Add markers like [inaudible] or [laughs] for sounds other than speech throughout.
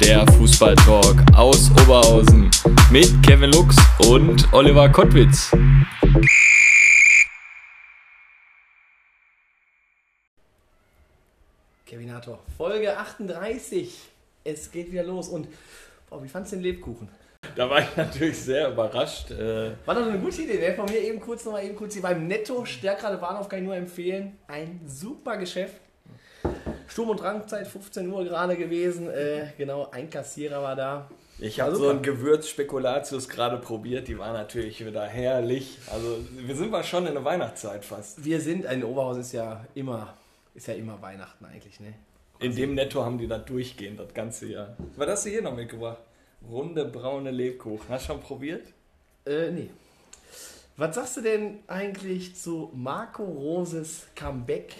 der Fußballtalk aus Oberhausen mit Kevin Lux und Oliver Kottwitz. Kevinator, Folge 38. Es geht wieder los. Und boah, wie fandest du den Lebkuchen? Da war ich natürlich sehr überrascht. Äh, War doch eine gute Idee. Der von mir eben kurz nochmal eben kurz hier beim Netto Stärkrade Bahnhof kann ich nur empfehlen. Ein super Geschäft. Sturm- und Drangzeit, 15 Uhr gerade gewesen. Äh, genau, ein Kassierer war da. Ich habe so ein Gewürz-Spekulatius gerade probiert, die war natürlich wieder herrlich. Also wir sind mal schon in der Weihnachtszeit fast. Wir sind, ein Oberhaus ist ja immer, ist ja immer Weihnachten eigentlich, ne? In dem Netto haben die das durchgehend, das ganze Jahr. Was hast du hier noch mitgebracht? Runde braune Lebkuchen. Hast du schon probiert? Äh, nee. Was sagst du denn eigentlich zu Marco Roses Comeback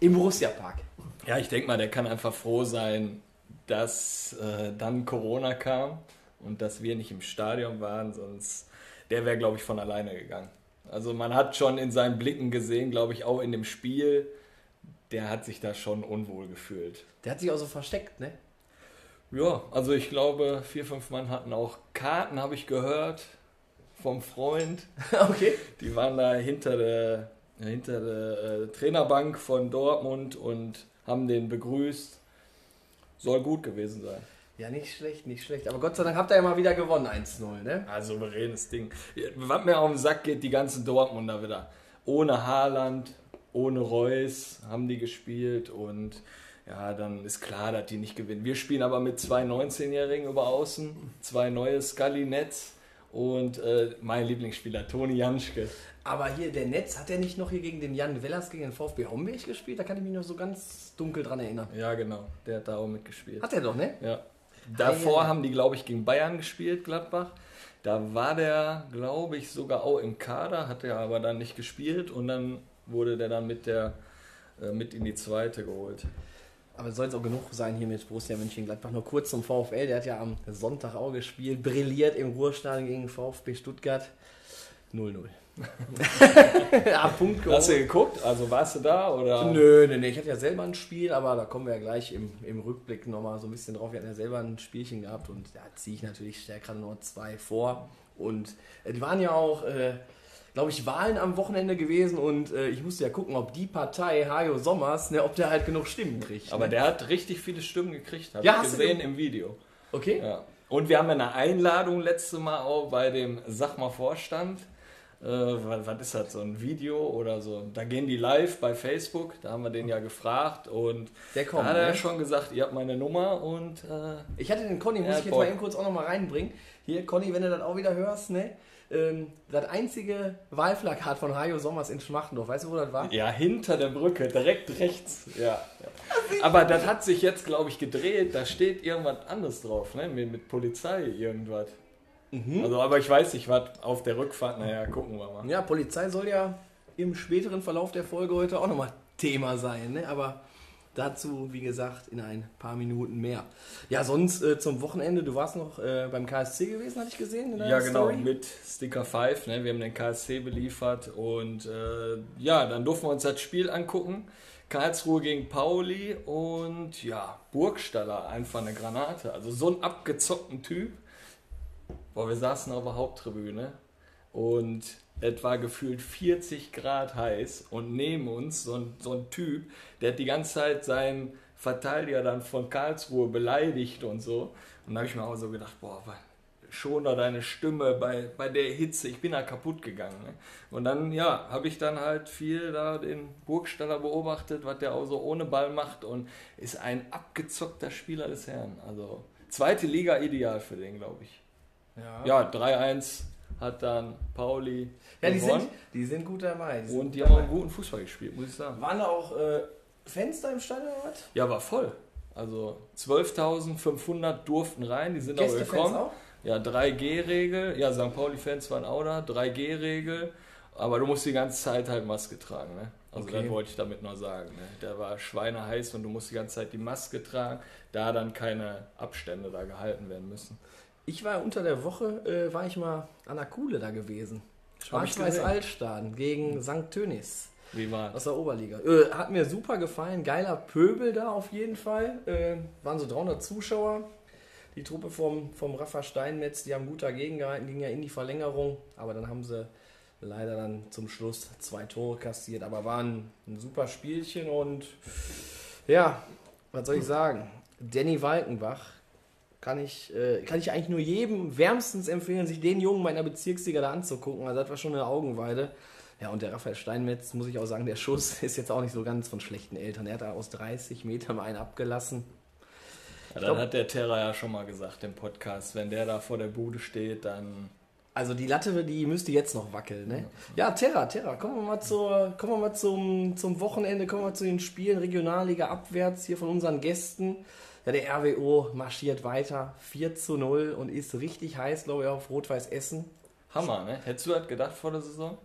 im Borussia Park? Ja, ich denke mal, der kann einfach froh sein, dass äh, dann Corona kam und dass wir nicht im Stadion waren, sonst der wäre, glaube ich, von alleine gegangen. Also man hat schon in seinen Blicken gesehen, glaube ich, auch in dem Spiel, der hat sich da schon unwohl gefühlt. Der hat sich auch so versteckt, ne? Ja, also ich glaube, vier, fünf Mann hatten auch Karten, habe ich gehört, vom Freund. [laughs] okay. Die waren da hinter der, hinter der äh, Trainerbank von Dortmund und haben den begrüßt. Soll gut gewesen sein. Ja, nicht schlecht, nicht schlecht. Aber Gott sei Dank habt ihr ja mal wieder gewonnen, 1-0, ne? Ah, souveränes Ding. Was mir auf den Sack geht, die ganzen Dortmunder wieder. Ohne Haaland, ohne Reus haben die gespielt und ja, dann ist klar, dass die nicht gewinnen. Wir spielen aber mit zwei 19-Jährigen über Außen, zwei neue Scully-Netz und äh, mein Lieblingsspieler, Toni Janschke. Aber hier, der Netz, hat er nicht noch hier gegen den Jan Wellers, gegen den VfB Homberg gespielt? Da kann ich mich noch so ganz dunkel dran erinnern. Ja, genau, der hat da auch mitgespielt. Hat er doch, ne? Ja. Davor ja. haben die, glaube ich, gegen Bayern gespielt, Gladbach. Da war der, glaube ich, sogar auch im Kader, hat er aber dann nicht gespielt und dann wurde der dann mit der äh, mit in die zweite geholt. Aber soll es auch genug sein hier mit Borussia Mönchengladbach. Nur kurz zum VfL, der hat ja am Sonntag auch gespielt, brilliert im Ruhrstadion gegen VfB Stuttgart. 0-0. Ja, [laughs] Punkt Hast du geholt. geguckt? Also warst du da oder? Nö, nö, nö, ich hatte ja selber ein Spiel, aber da kommen wir ja gleich im, im Rückblick nochmal so ein bisschen drauf. Wir hatten ja selber ein Spielchen gehabt und da ziehe ich natürlich stärker nur zwei vor. Und äh, die waren ja auch, äh, glaube ich, Wahlen am Wochenende gewesen und äh, ich musste ja gucken, ob die Partei Hajo Sommers, ne, ob der halt genug Stimmen kriegt. Aber ne? der hat richtig viele Stimmen gekriegt, habe Ja, ich hast du gesehen ge- im Video. Okay? Ja. Und wir haben ja eine Einladung letztes Mal auch bei dem Sag mal Vorstand. Äh, was, was ist das, so ein Video oder so? Da gehen die live bei Facebook, da haben wir den ja gefragt und Der kommt, da hat er ne? schon gesagt, ihr habt meine Nummer und äh, Ich hatte den Conny, muss ich jetzt Bock. mal eben kurz auch noch mal reinbringen. Hier, Conny, wenn du das auch wieder hörst, ne? Ähm, das einzige Wahlplakat von Hajo Sommers in Schmachtendorf, weißt du, wo das war? ja, hinter der Brücke, direkt rechts. Ja. Aber das hat sich jetzt, glaube ich, gedreht, da steht irgendwas anderes drauf, ne? mit, mit Polizei irgendwas. Also, aber ich weiß nicht, was auf der Rückfahrt, naja, gucken wir mal. Ja, Polizei soll ja im späteren Verlauf der Folge heute auch nochmal Thema sein, ne? Aber dazu, wie gesagt, in ein paar Minuten mehr. Ja, sonst äh, zum Wochenende, du warst noch äh, beim KSC gewesen, hatte ich gesehen Ja, genau, Story. mit Sticker 5. Ne? Wir haben den KSC beliefert und äh, ja, dann durften wir uns das Spiel angucken. Karlsruhe gegen Pauli und ja, Burgstaller, einfach eine Granate. Also so einen abgezockten Typ. Boah, wir saßen auf der Haupttribüne und es war gefühlt 40 Grad heiß und neben uns so ein, so ein Typ, der hat die ganze Zeit seinen Verteidiger dann von Karlsruhe beleidigt und so. Und da habe ich mir auch so gedacht, boah, schon da deine Stimme bei, bei der Hitze, ich bin da kaputt gegangen. Ne? Und dann, ja, habe ich dann halt viel da den Burgstaller beobachtet, was der auch so ohne Ball macht und ist ein abgezockter Spieler des Herrn. Also zweite Liga ideal für den, glaube ich. Ja, 3-1 hat dann Pauli Ja, die gewonnen. sind, die sind gut dabei. Die und die haben auch guten Fußball gespielt, muss ich sagen. Waren da auch äh, Fenster im Stadion oder was? Ja, war voll. Also 12.500 durften rein, die sind auch gekommen. auch? Ja, 3G-Regel. Ja, St. Pauli-Fans waren auch da. 3G-Regel. Aber du musst die ganze Zeit halt Maske tragen, ne? Also Okay. das wollte ich damit nur sagen. Ne? Der war schweineheiß und du musst die ganze Zeit die Maske tragen, da dann keine Abstände da gehalten werden müssen. Ich war unter der Woche, äh, war ich mal an der Kuhle da gewesen. Schwarz-Weiß. Altstaden gegen St. Tönis Wie war aus der Oberliga. Äh, hat mir super gefallen, geiler Pöbel da auf jeden Fall. Äh, waren so 300 Zuschauer. Die Truppe vom, vom Rafa Steinmetz, die haben gut dagegen gehalten, ging ja in die Verlängerung, aber dann haben sie leider dann zum Schluss zwei Tore kassiert. Aber war ein, ein super Spielchen und ja, was soll ich sagen? Danny Walkenbach kann ich, äh, kann ich eigentlich nur jedem wärmstens empfehlen, sich den Jungen meiner Bezirksliga da anzugucken. Also das war schon eine Augenweide. Ja, und der Raphael Steinmetz, muss ich auch sagen, der Schuss [laughs] ist jetzt auch nicht so ganz von schlechten Eltern. Er hat da aus 30 Metern mal einen abgelassen. Ja, dann glaub- hat der Terra ja schon mal gesagt im Podcast, wenn der da vor der Bude steht, dann Also die Latte, die müsste jetzt noch wackeln, ne? Ja, Terra, Terra, kommen wir mal, zur, kommen wir mal zum, zum Wochenende, kommen wir zu den Spielen Regionalliga abwärts hier von unseren Gästen. Ja, der RWO marschiert weiter, 4 zu 0 und ist richtig heiß, glaube ich, auf Rot-Weiß Essen. Hammer, ne? Hättest du das gedacht vor der Saison?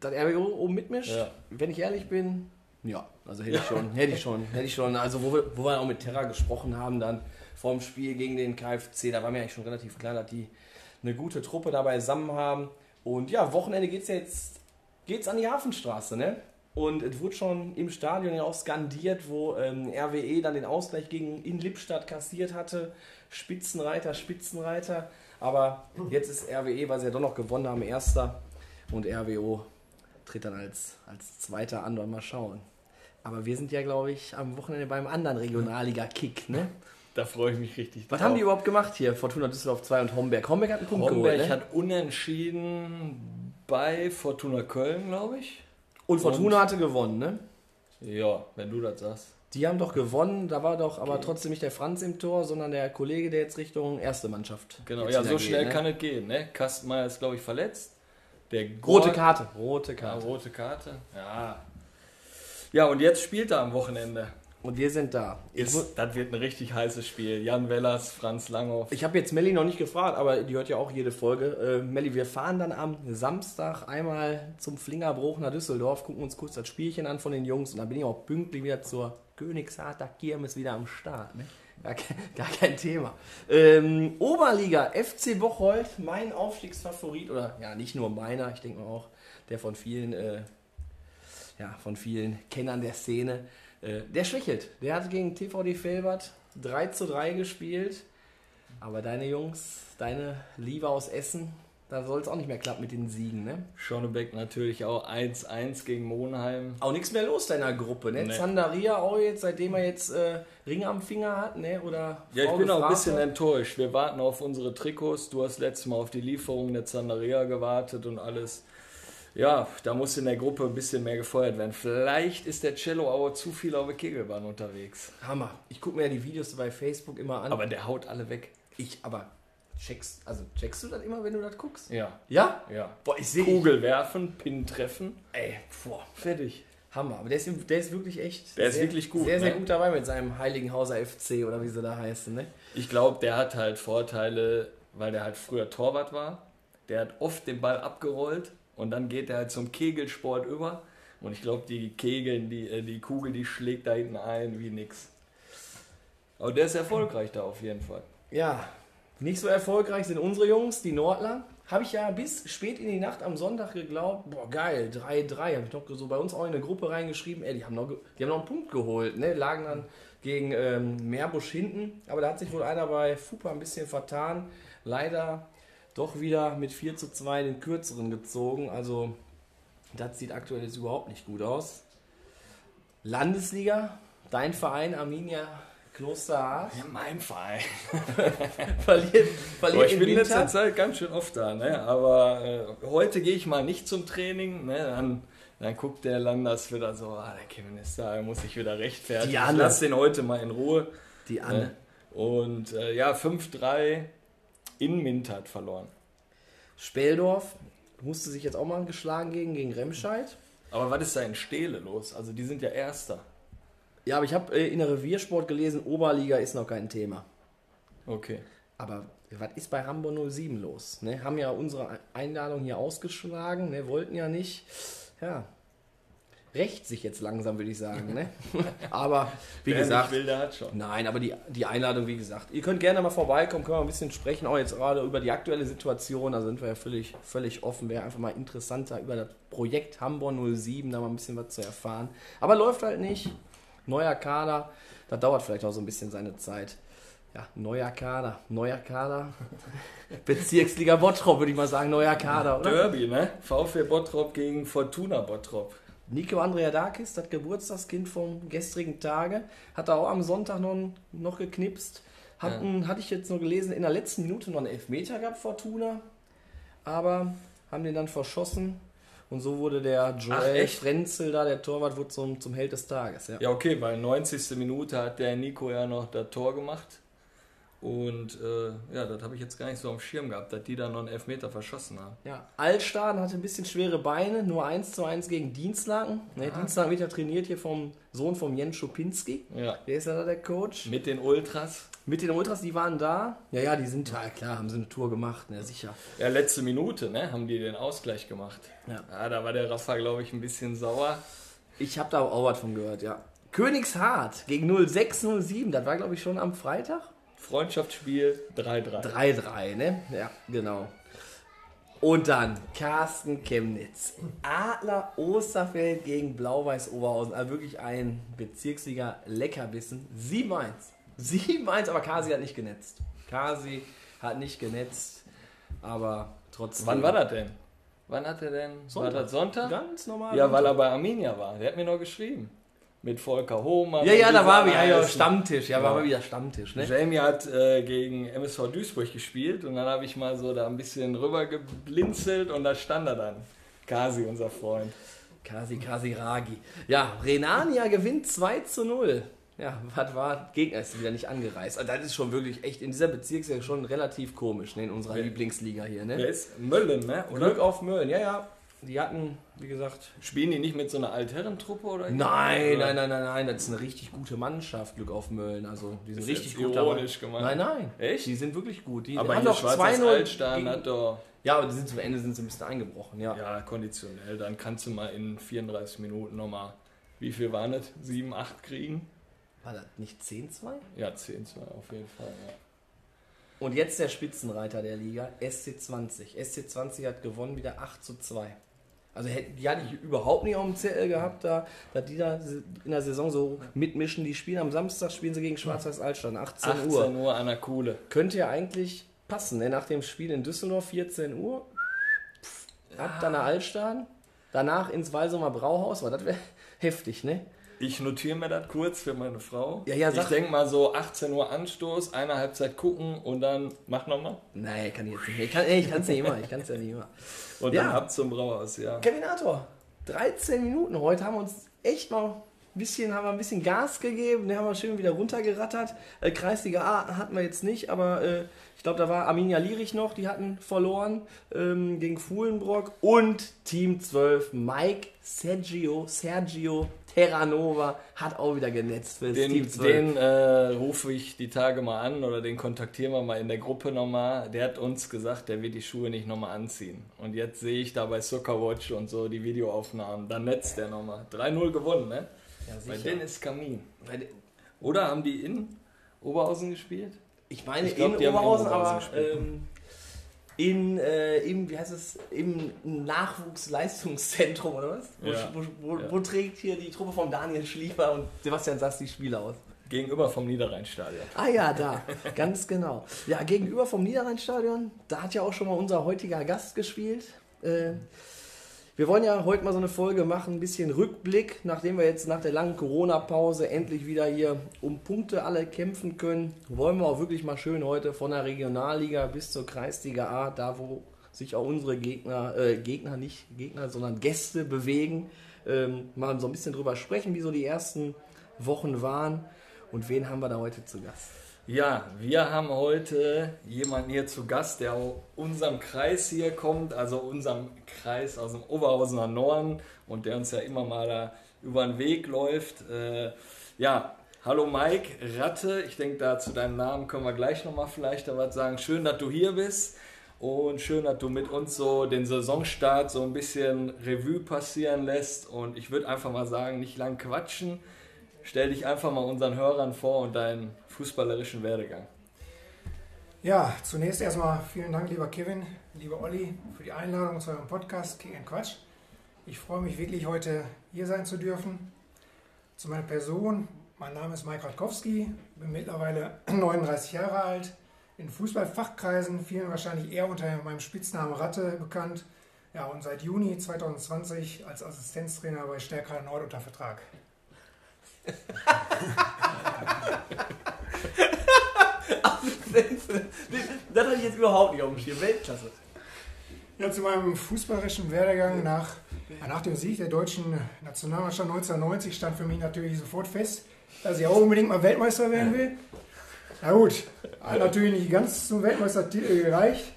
Das RWO oben mitmischt, Ja. wenn ich ehrlich bin, ja, also hätte ich [laughs] schon, hätte ich schon, hätte ich schon. Also wo wir, wo wir auch mit Terra gesprochen haben, dann vorm Spiel gegen den KFC, da war mir eigentlich schon relativ klar, dass die eine gute Truppe dabei zusammen haben. Und ja, Wochenende geht's jetzt geht's an die Hafenstraße, ne? Und es wurde schon im Stadion ja auch skandiert, wo ähm, RWE dann den Ausgleich gegen in Lippstadt kassiert hatte. Spitzenreiter, Spitzenreiter. Aber jetzt ist RWE, weil sie ja doch noch gewonnen haben, Erster. Und RWO tritt dann als, als Zweiter an mal schauen. Aber wir sind ja, glaube ich, am Wochenende beim anderen Regionalliga-Kick, ne? Da freue ich mich richtig Was haben die überhaupt gemacht hier? Fortuna Düsseldorf 2 und Homberg. Homberg hat einen Punkt Homberg geholt, ne? hat unentschieden bei Fortuna Köln, glaube ich. Und Fortuna und- hatte gewonnen, ne? Ja, wenn du das sagst. Die haben doch gewonnen, da war doch aber trotzdem nicht der Franz im Tor, sondern der Kollege, der jetzt Richtung erste Mannschaft. Genau, ja, so geht, schnell ne? kann es gehen, ne? Kastenmeier ist, glaube ich, verletzt. Der Rote Karte. Rote Ja, Karte. rote Karte. Ja. Ja, und jetzt spielt er am Wochenende. Und wir sind da. Ist, das wird ein richtig heißes Spiel. Jan Wellers, Franz Langhoff. ich habe jetzt Melli noch nicht gefragt, aber die hört ja auch jede Folge. Äh, Melli, wir fahren dann am Samstag einmal zum Flingerbruch nach Düsseldorf, gucken uns kurz das Spielchen an von den Jungs und dann bin ich auch pünktlich wieder zur Königsharter Kirmes wieder am Start. Ne? Gar, kein, gar kein Thema. Ähm, Oberliga, FC Bocholt, mein Aufstiegsfavorit, oder ja, nicht nur meiner, ich denke mal auch der von vielen, äh, ja, von vielen Kennern der Szene. Äh, der schwächelt. Der hat gegen TVD Felbert 3 zu 3 gespielt. Aber deine Jungs, deine Liebe aus Essen, da soll es auch nicht mehr klappen mit den Siegen, ne? Schonnebeck natürlich auch 1-1 gegen Monheim. Auch nichts mehr los deiner Gruppe, ne? Nee. Zandaria auch jetzt, seitdem er jetzt äh, Ring am Finger hat, ne? Oder Ja, ich bin auch ein bisschen enttäuscht. Wir warten auf unsere Trikots. Du hast letztes Mal auf die Lieferung der Zandaria gewartet und alles. Ja, da muss in der Gruppe ein bisschen mehr gefeuert werden. Vielleicht ist der Cello aber zu viel auf der Kegelbahn unterwegs. Hammer. Ich gucke mir ja die Videos bei Facebook immer an. Aber der haut alle weg. ich, aber checkst, also checkst du das immer, wenn du das guckst? Ja, Ja? ja. Boah, ich sehe Kugel werfen, Pin treffen, Ey, boah, fertig. Hammer. Aber der ist, der ist wirklich echt. Der ist sehr, wirklich gut, Sehr, sehr ne? gut dabei mit seinem Heiligenhauser FC oder wie sie da heißen, ne? Ich glaube, der hat halt Vorteile, weil der halt früher Torwart war. Der hat oft den Ball abgerollt und dann geht er halt zum Kegelsport über. Und ich glaube, die Kegeln, die, äh, die Kugel, die schlägt da hinten ein wie nix. Aber der ist erfolgreich da auf jeden Fall. Ja, nicht so erfolgreich sind unsere Jungs, die Nordler. Habe ich ja bis spät in die Nacht am Sonntag geglaubt, boah geil, 3-3. Habe ich noch so bei uns auch in eine Gruppe reingeschrieben, ey, die haben noch, die haben noch einen Punkt geholt, ne? lagen dann gegen ähm, Meerbusch hinten. Aber da hat sich wohl einer bei Fupa ein bisschen vertan. Leider doch wieder mit 4 zu 2 den kürzeren gezogen. Also das sieht aktuell jetzt überhaupt nicht gut aus. Landesliga, dein Verein Arminia Klosterhardt Ja, mein Verein. [laughs] verliert, verliert ich im bin in letzter. Zeit ganz schön oft da, ne? Aber äh, heute gehe ich mal nicht zum Training, ne? Dann, dann guckt der Landers wieder so, ah, der Kevin ist da, er muss sich wieder rechtfertigen. Die Ich Anne. lass den heute mal in Ruhe. Die Anne. Ne? Und äh, ja, 5-3 in Mintert verloren. Speldorf musste sich jetzt auch mal geschlagen gegen, gegen Remscheid. Aber was ist da in Stele los? Also die sind ja Erster. Ja, aber ich habe äh, in der Reviersport gelesen, Oberliga ist noch kein Thema. Okay. Aber was ist bei Hamburg 07 los? Ne? Haben ja unsere Einladung hier ausgeschlagen, ne? wollten ja nicht. Ja, rächt sich jetzt langsam, würde ich sagen. Ne? [laughs] aber wie Wer gesagt, will, der hat schon. nein, aber die, die Einladung, wie gesagt, ihr könnt gerne mal vorbeikommen, können wir ein bisschen sprechen, auch jetzt gerade über die aktuelle Situation. Da sind wir ja völlig, völlig offen. Wäre einfach mal interessanter, über das Projekt Hamburg 07 da mal ein bisschen was zu erfahren. Aber läuft halt nicht. Neuer Kader, das dauert vielleicht auch so ein bisschen seine Zeit. Ja, neuer Kader, neuer Kader. [laughs] Bezirksliga Bottrop, würde ich mal sagen, neuer Kader, oder? Derby, ne? VfL Bottrop gegen Fortuna Bottrop. Nico Andreadakis, das Geburtstagskind vom gestrigen Tage, hat er auch am Sonntag noch, noch geknipst. Hatten, Hatte ich jetzt nur gelesen, in der letzten Minute noch einen Elfmeter gehabt, Fortuna. Aber haben den dann verschossen. Und so wurde der Ach, Joel echt? Frenzel da, der Torwart, wurde zum, zum Held des Tages. Ja. Ja, okay, weil 90. Minute hat der Nico ja noch das Tor gemacht. Und äh, ja, das habe ich jetzt gar nicht so am Schirm gehabt, dass die da noch einen Elfmeter verschossen haben. Ja, Altstaden hatte ein bisschen schwere Beine, nur 1 zu 1 gegen Dienstlaken. Ne, Dienstlaken wird ja trainiert hier vom Sohn von Jens Schupinski. Ja. Der ist ja da der Coach. Mit den Ultras. Mit den Ultras, die waren da. Ja, ja, die sind ja klar, haben sie eine Tour gemacht, ne, sicher. Ja, letzte Minute, ne? Haben die den Ausgleich gemacht. Ja. da war der Rafa, glaube ich, ein bisschen sauer. Ich habe da auch was von gehört, ja. Königshardt gegen 0607, das war glaube ich schon am Freitag. Freundschaftsspiel 3-3. 3-3, ne? Ja, genau. Und dann Carsten Chemnitz. Adler Osterfeld gegen Blau-Weiß Oberhausen. Also wirklich ein Bezirksliga Leckerbissen. 7-1. 7-1, aber Kasi hat nicht genetzt. Kasi hat nicht genetzt, aber trotzdem. Wann war das denn? Wann hat er denn? Sonntag. War das Sonntag? Ganz normal. Ja, weil er bei Arminia war. Der hat mir noch geschrieben. Mit Volker Hohmann. Ja, ja, da war wieder ja, Stammtisch. Ja, Ja. war mal wieder Stammtisch, ne? Jamie hat äh, gegen MSV Duisburg gespielt und dann habe ich mal so da ein bisschen rüber geblinzelt und da stand er dann. Kasi, unser Freund. Kasi Kasi Ragi. Ja, Renania gewinnt 2 zu 0. Ja, was war? Gegner ist wieder nicht angereist. Also das ist schon wirklich echt in dieser Bezirksliga schon relativ komisch, ne, in unserer Ja. Lieblingsliga hier, Der ne? ist Möllen, ne? Oder Glück auf Mölln, ja, ja. Die hatten, wie gesagt. spielen die nicht mit so einer Altherrentruppe oder? Nein, nein, nein, nein, nein, das ist eine richtig gute Mannschaft, Glück auf Mölln. Also, die sind Ist richtig gut ironisch gemeint. Nein, nein. Echt? Die sind wirklich gut. Die Aber haben doch Schwarz 2-0 Altstein gegen- hat doch. Ja, aber die sind zum Ende sind sie ein bisschen eingebrochen, ja. Ja, konditionell. Dann kannst du mal in 34 Minuten nochmal. Wie viel waren das? 7, 8 kriegen? War das nicht 10-2? Ja, 10, 2 auf jeden Fall. Ja. Und jetzt der Spitzenreiter der Liga, SC20. SC20 hat gewonnen wieder 8 zu 2. Also hätte- die hatte ich überhaupt nicht auf dem Zettel gehabt, da, dass die da in der Saison so mitmischen. Die spielen am Samstag, spielen sie gegen Schwarz-Weiß Altstein, 18, 18 Uhr. Uhr an der Kuhle. Könnte ja eigentlich passen, ne? nach dem Spiel in Düsseldorf, 14 Uhr. Ab dann nach Altstein, danach ins Walsumer Brauhaus, weil das wäre [laughs] heftig, ne? Ich notiere mir das kurz für meine Frau. Ja, ja, ich sag- denke mal so 18 Uhr Anstoß, eine Halbzeit gucken und dann mach nochmal. Nee, kann ich jetzt nicht. Ich kann es ich kann's nicht immer, ich kann es ja nicht immer. Und Ja. dann ab zum Brauhaus, ja. Kevinator, 13 Minuten. Heute haben wir uns echt mal bisschen, haben wir ein bisschen Gas gegeben. Den haben wir schön wieder runtergerattert. Äh, Kreisliga A hatten wir jetzt nicht, aber äh, ich glaube, da war Arminia Lierich noch. Die hatten verloren ähm, gegen Fuhlenbrock. Und Team 12, Mike Sergio, Sergio Terranova hat auch wieder genetzt für Den, Team 12. den äh, rufe ich die Tage mal an oder den kontaktieren wir mal in der Gruppe nochmal. Der hat uns gesagt, der wird die Schuhe nicht nochmal anziehen. Und jetzt sehe ich da bei Soccer Watch und so die Videoaufnahmen. Dann netzt der nochmal. 3-0 gewonnen, ne? Ja, Bei. Dennis Kamin. Oder haben die in Oberhausen gespielt? Ich meine Ich glaub, in die haben in Oberhausen, Oberhausen aber ähm, in, äh, im, wie heißt es, im Nachwuchsleistungszentrum oder was? Wo, Ja. wo, wo, Ja. wo trägt hier die Truppe von Daniel Schliefer und Sebastian Sass die Spiele aus? Gegenüber vom Niederrheinstadion. Ah ja, da, ganz genau. Ja, gegenüber vom Niederrheinstadion, da hat ja auch schon mal unser heutiger Gast gespielt. Äh, wir wollen ja heute mal so eine Folge machen, ein bisschen Rückblick, nachdem wir jetzt nach der langen Corona-Pause endlich wieder hier um Punkte alle kämpfen können. Wollen wir auch wirklich mal schön heute von der Regionalliga bis zur Kreisliga A, da wo sich auch unsere Gegner, äh, Gegner nicht Gegner, sondern Gäste bewegen, ähm, mal so ein bisschen drüber sprechen, wie so die ersten Wochen waren. Und wen haben wir da heute zu Gast? Ja, wir haben heute jemanden hier zu Gast, der aus unserem Kreis hier kommt, also unserem Kreis aus dem Oberhausener Norden und der uns ja immer mal da über den Weg läuft. Äh, ja, Hallo Mike, Ratte. Ich denke, da zu deinem Namen können wir gleich nochmal vielleicht was sagen. Schön, dass du hier bist und schön, dass du mit uns so den Saisonstart so ein bisschen Revue passieren lässt. Und ich würde einfach mal sagen, nicht lang quatschen. Stell dich einfach mal unseren Hörern vor und deinen fußballerischen Werdegang. Ja, zunächst erstmal vielen Dank, lieber Kevin, lieber Olli, für die Einladung zu eurem Podcast Kick Quatsch. Ich freue mich wirklich, heute hier sein zu dürfen. Zu meiner Person, mein Name ist Mike Radkowski, bin mittlerweile [clears throat] 39 Jahre alt, in Fußballfachkreisen, vielen wahrscheinlich eher unter meinem Spitznamen Ratte bekannt. Ja, und seit Juni 2020 als Assistenztrainer bei Stärker Nord unter Vertrag. Das hatte ich jetzt überhaupt nicht auf dem Schirm. Weltklasse. Ja, zu meinem fußballerischen Werdegang nach, nach dem Sieg der deutschen Nationalmannschaft 1990 stand für mich natürlich sofort fest, dass ich auch unbedingt mal Weltmeister werden will. Na gut, hat natürlich nicht ganz zum Weltmeistertitel gereicht,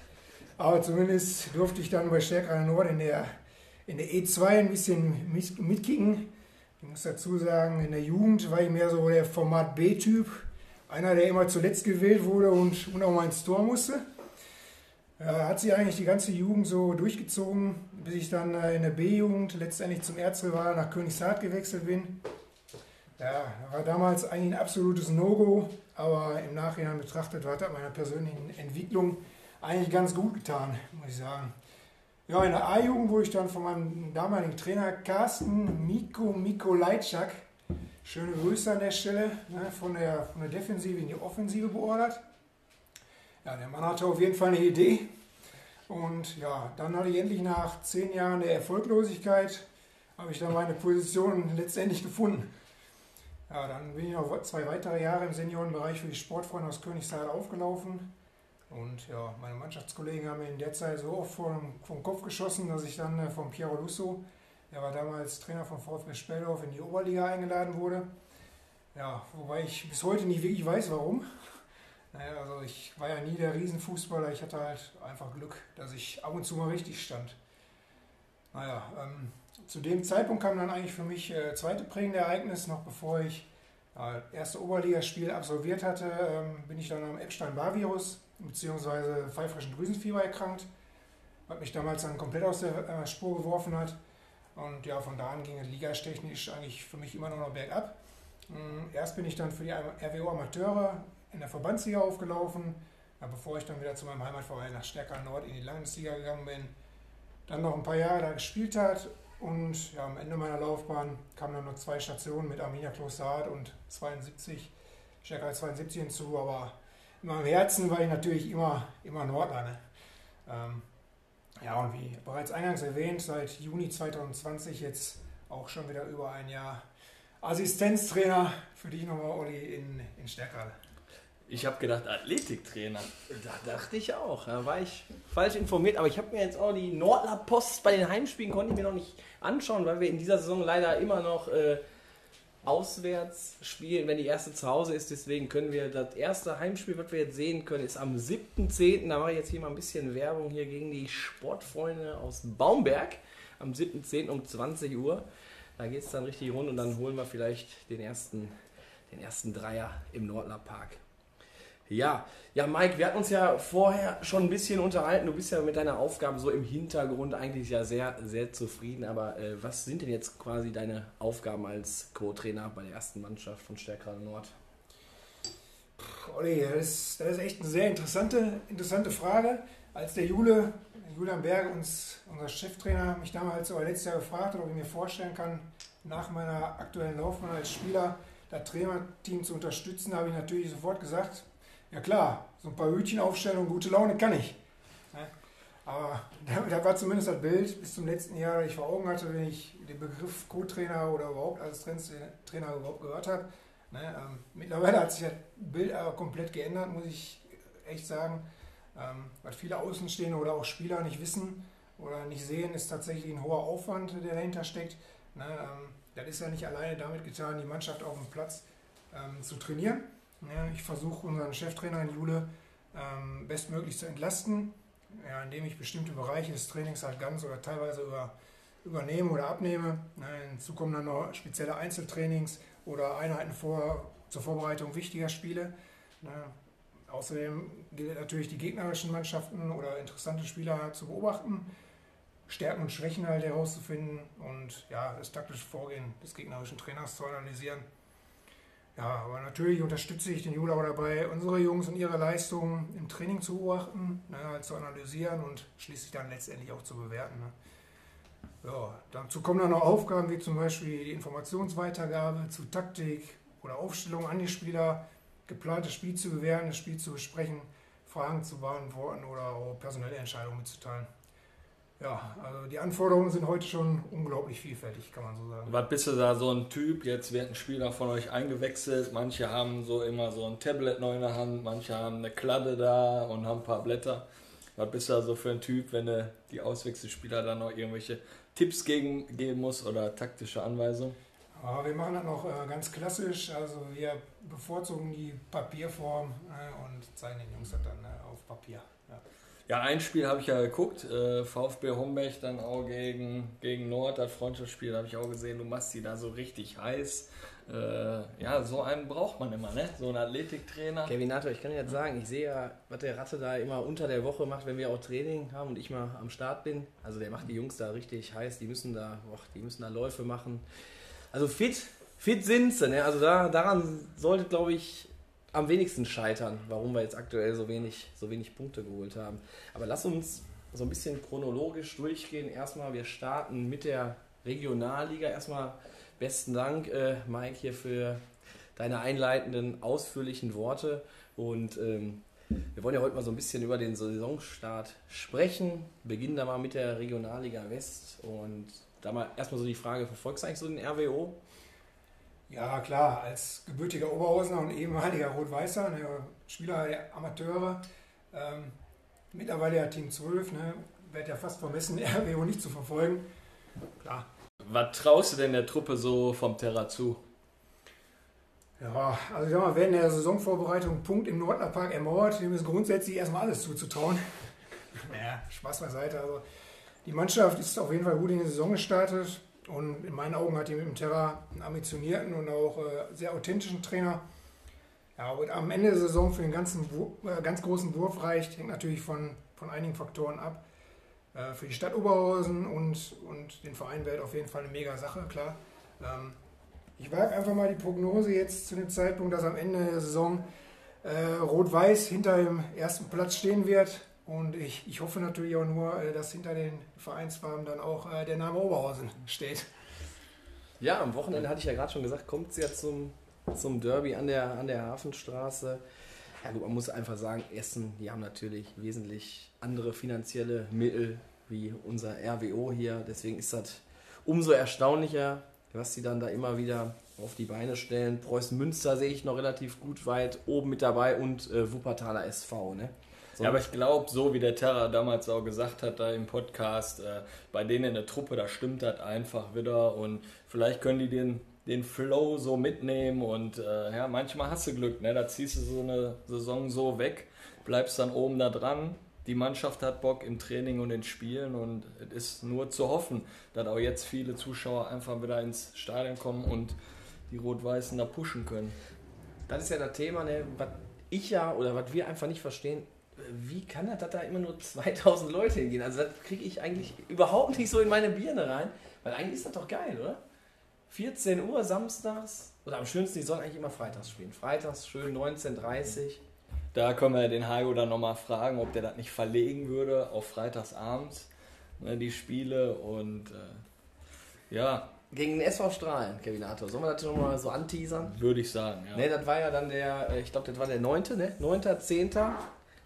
aber zumindest durfte ich dann bei Stärkerer Nord in der, in der E2 ein bisschen mitkicken. Ich muss dazu sagen, in der Jugend war ich mehr so der Format B-Typ, einer, der immer zuletzt gewählt wurde und, auch mal ins Tor musste. Ja, hat sich eigentlich die ganze Jugend so durchgezogen, bis ich dann äh, in der B-Jugend letztendlich zum Erzrival nach Königshardt gewechselt bin. Ja, war damals eigentlich ein absolutes No-Go, aber im Nachhinein betrachtet hat er meiner persönlichen Entwicklung eigentlich ganz gut getan, muss ich sagen. Ja, in der A-Jugend wurde ich dann von meinem damaligen Trainer Carsten Miko Mikolajczak, schöne Grüße an der Stelle, ne, von, der, von der Defensive in die Offensive beordert. Ja, der Mann hatte auf jeden Fall eine Idee. Und ja, dann hatte ich endlich nach zehn Jahren der Erfolglosigkeit, habe ich dann meine Position letztendlich gefunden. Ja, dann bin ich noch zwei weitere Jahre im Seniorenbereich für die Sportfreunde aus Königsthal aufgelaufen. Und ja, meine Mannschaftskollegen haben mir in der Zeit so oft vom, vom Kopf geschossen, dass ich dann äh, von Piero Lusso, der war damals Trainer von VfB Speldorf, in die Oberliga eingeladen wurde. Ja, wobei ich bis heute nicht wirklich weiß, warum. [laughs] Naja, also ich war ja nie der Riesenfußballer, ich hatte halt einfach Glück, dass ich ab und zu mal richtig stand. Naja, ähm, zu dem Zeitpunkt kam dann eigentlich für mich äh, zweite prägende Ereignis, noch bevor ich äh, erste Oberligaspiel absolviert hatte, ähm, bin ich dann am Epstein-Barr-Virus bzw. pfeifrischen Drüsenfieber erkrankt, was mich damals dann komplett aus der äh, Spur geworfen hat. Und ja, von da an ging es ligastechnisch eigentlich für mich immer noch bergab. Ähm, erst bin ich dann für die RWO Amateure in der Verbandsliga aufgelaufen, bevor ich dann wieder zu meinem Heimatverein nach Stärker Nord in die Landesliga gegangen bin. Dann noch ein paar Jahre da gespielt hat und ja, am Ende meiner Laufbahn kamen dann noch zwei Stationen mit Arminia Klosterhardt und 72, Stärker 72 hinzu, aber in meinem Herzen war ich natürlich immer, immer Nordler. Ne? Ähm, ja, und wie bereits eingangs erwähnt, seit Juni 2020 jetzt auch schon wieder über ein Jahr Assistenztrainer für dich nochmal, Olli, in, in Stärkrade. Ich habe gedacht, Athletiktrainer. Da dachte ich auch. Da war ich falsch informiert. Aber ich habe mir jetzt auch die Nordler Post bei den Heimspielen konnte ich mir noch nicht anschauen, weil wir in dieser Saison leider immer noch äh, auswärts spielen, wenn die erste zu Hause ist. Deswegen können wir das erste Heimspiel, was wir jetzt sehen können, ist am 7.10. Da mache ich jetzt hier mal ein bisschen Werbung hier gegen die Sportfreunde aus Baumberg. Am 7.10. um 20 Uhr. Da geht es dann richtig rund und dann holen wir vielleicht den ersten, den ersten Dreier im Nordler Park. Ja, ja, Mike, wir hatten uns ja vorher schon ein bisschen unterhalten. Du bist ja mit deiner Aufgabe so im Hintergrund eigentlich ja sehr, sehr zufrieden. Aber äh, was sind denn jetzt quasi deine Aufgaben als Co-Trainer bei der ersten Mannschaft von Stärkrade Nord? Olli, das ist, das ist echt eine sehr interessante, interessante Frage. Als der Jule, Julian Berge, uns, unser Cheftrainer, mich damals so letztes Jahr gefragt hat, ob ich mir vorstellen kann, nach meiner aktuellen Laufbahn als Spieler das Trainerteam zu unterstützen, habe ich natürlich sofort gesagt, ja klar, so ein paar Hütchen aufstellen und gute Laune kann ich. Aber da war zumindest das Bild bis zum letzten Jahr, das ich vor Augen hatte, wenn ich den Begriff Co-Trainer oder überhaupt als Trainer überhaupt gehört habe. Ne, ähm, mittlerweile hat sich das Bild aber komplett geändert, muss ich echt sagen. Ähm, was viele Außenstehende oder auch Spieler nicht wissen oder nicht sehen, ist tatsächlich ein hoher Aufwand, der dahinter steckt. Ne, ähm, das ist ja nicht alleine damit getan, die Mannschaft auf dem Platz ähm, zu trainieren ja, ich versuche unseren Cheftrainer in Jule ähm, bestmöglich zu entlasten, ja, indem ich bestimmte Bereiche des Trainings halt ganz oder teilweise über, übernehme oder abnehme. Ja, hinzu kommen dann noch spezielle Einzeltrainings oder Einheiten vor, zur Vorbereitung wichtiger Spiele. Ne? Außerdem gilt natürlich die gegnerischen Mannschaften oder interessante Spieler zu beobachten, Stärken und Schwächen halt herauszufinden und ja, das taktische Vorgehen des gegnerischen Trainers zu analysieren. Ja, aber natürlich unterstütze ich den Julau dabei, unsere Jungs und ihre Leistungen im Training zu beobachten, ne, zu analysieren und schließlich dann letztendlich auch zu bewerten. Ne. Ja, dazu kommen dann noch Aufgaben wie zum Beispiel die Informationsweitergabe zu Taktik oder Aufstellung an die Spieler, geplantes Spiel zu bewerten, das Spiel zu besprechen, Fragen zu beantworten oder auch personelle Entscheidungen mitzuteilen. Ja, also die Anforderungen sind heute schon unglaublich vielfältig, kann man so sagen. Was bist du da so ein Typ? Jetzt wird ein Spieler von euch eingewechselt. Manche haben so immer so ein Tablet neu in der Hand, manche haben eine Kladde da und haben ein paar Blätter. Was bist du da so für ein Typ, wenn du die Auswechselspieler dann noch irgendwelche Tipps gegen, geben musst oder taktische Anweisungen? Ja, wir machen das noch äh, ganz klassisch. Also wir bevorzugen die Papierform äh, und zeigen den Jungs das dann äh, auf Papier. Ja. Ein Spiel habe ich ja geguckt, äh, VfB Homberg dann auch gegen, gegen Nord, das Freundschaftsspiel habe ich auch gesehen, du machst die da so richtig heiß. Äh, ja, so einen braucht man immer, ne? So einen Athletiktrainer. Kevin Nato, ich kann jetzt sagen, ich sehe ja, was der Ratte da immer unter der Woche macht, wenn wir auch Training haben und ich mal am Start bin. Also der macht die Jungs da richtig heiß, die müssen da, boah, die müssen da Läufe machen. Also fit, fit sind sie, ne? Also da, daran sollte, glaube ich, am wenigsten scheitern, warum wir jetzt aktuell so wenig, so wenig Punkte geholt haben. Aber lass uns so ein bisschen chronologisch durchgehen. Erstmal, wir starten mit der Regionalliga. Erstmal besten Dank, äh, Mike, hier für deine einleitenden, ausführlichen Worte. Und ähm, wir wollen ja heute mal so ein bisschen über den Saisonstart sprechen. Beginnen da mal mit der Regionalliga West. Und da mal erstmal so die Frage, verfolgst du eigentlich so den RWO? Ja, klar, als gebürtiger Oberhausener und ehemaliger Rot-Weißer, ne, Spieler der Amateure, ähm, mittlerweile ja Team 12, ne, wird ja fast vermessen, [laughs] RWO nicht zu verfolgen. Klar. Was traust du denn der Truppe so vom Terra zu? Ja, also ich sag mal, während der Saisonvorbereitung Punkt im Nordler Park ermauert, dem ist grundsätzlich erstmal alles zuzutrauen. naja, [laughs] Spaß beiseite. Also die Mannschaft ist auf jeden Fall gut in die Saison gestartet. Und in meinen Augen hat die mit dem Terra einen ambitionierten und auch äh, sehr authentischen Trainer. Ja, und am Ende der Saison für den ganzen, äh, ganz großen Wurf reicht, hängt natürlich von, von einigen Faktoren ab. Äh, für die Stadt Oberhausen und, und den Verein wäre auf jeden Fall eine mega Sache, klar. Ähm, ich wage einfach mal die Prognose jetzt zu dem Zeitpunkt, dass am Ende der Saison äh, Rot-Weiß hinter dem ersten Platz stehen wird. Und ich, ich hoffe natürlich auch nur, äh, dass hinter den Vereinsfarben dann auch äh, der Name Oberhausen steht. Ja, am Wochenende hatte ich ja gerade schon gesagt, kommt es ja zum, zum Derby an der, an der Hafenstraße. Ja gut, man muss einfach sagen, Essen, die haben natürlich wesentlich andere finanzielle Mittel wie unser RWO hier. Deswegen ist das umso erstaunlicher, was sie dann da immer wieder auf die Beine stellen. Preußen Münster sehe ich noch relativ gut weit oben mit dabei und äh, Wuppertaler SV. Ne? Ja, aber ich glaube, so wie der Terra damals auch gesagt hat, da im Podcast, äh, bei denen in der Truppe, da stimmt das einfach wieder und vielleicht können die den, den Flow so mitnehmen und äh, ja, manchmal hast du Glück, ne? da ziehst du so eine Saison so weg, bleibst dann oben da dran. Die Mannschaft hat Bock im Training und in Spielen und es ist nur zu hoffen, dass auch jetzt viele Zuschauer einfach wieder ins Stadion kommen und die Rot-Weißen da pushen können. Das ist ja das Thema, ne? was ich ja oder was wir einfach nicht verstehen wie kann das, dass da immer nur [laughs] 2000 Leute hingehen? Also das kriege ich eigentlich überhaupt nicht so in meine Birne rein, weil eigentlich ist das doch geil, oder? 14 Uhr samstags, oder am schönsten, die sollen eigentlich immer freitags spielen. Freitags schön 19.30 Da können wir den Hajo dann nochmal fragen, ob der das nicht verlegen würde auf freitagsabends, ne, die Spiele und äh, ja. Gegen den SV Strahlen, Kevin Arthur. Sollen wir das schon mal so anteasern? Würde ich sagen, ja. Ne, das war ja dann der, äh, ich glaube, das war der 9., ne? 9.10.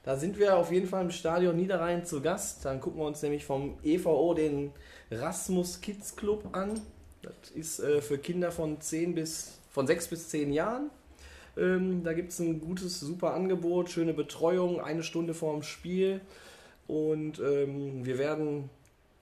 Da sind wir auf jeden Fall im Stadion Niederrhein zu Gast. Dann gucken wir uns nämlich vom EVO den Rasmus Kids Club an. Das ist äh, für Kinder von 10 bis von 6 bis 10 Jahren. Ähm, da gibt es ein gutes, super Angebot, schöne Betreuung, eine Stunde vorm Spiel. Und ähm, wir werden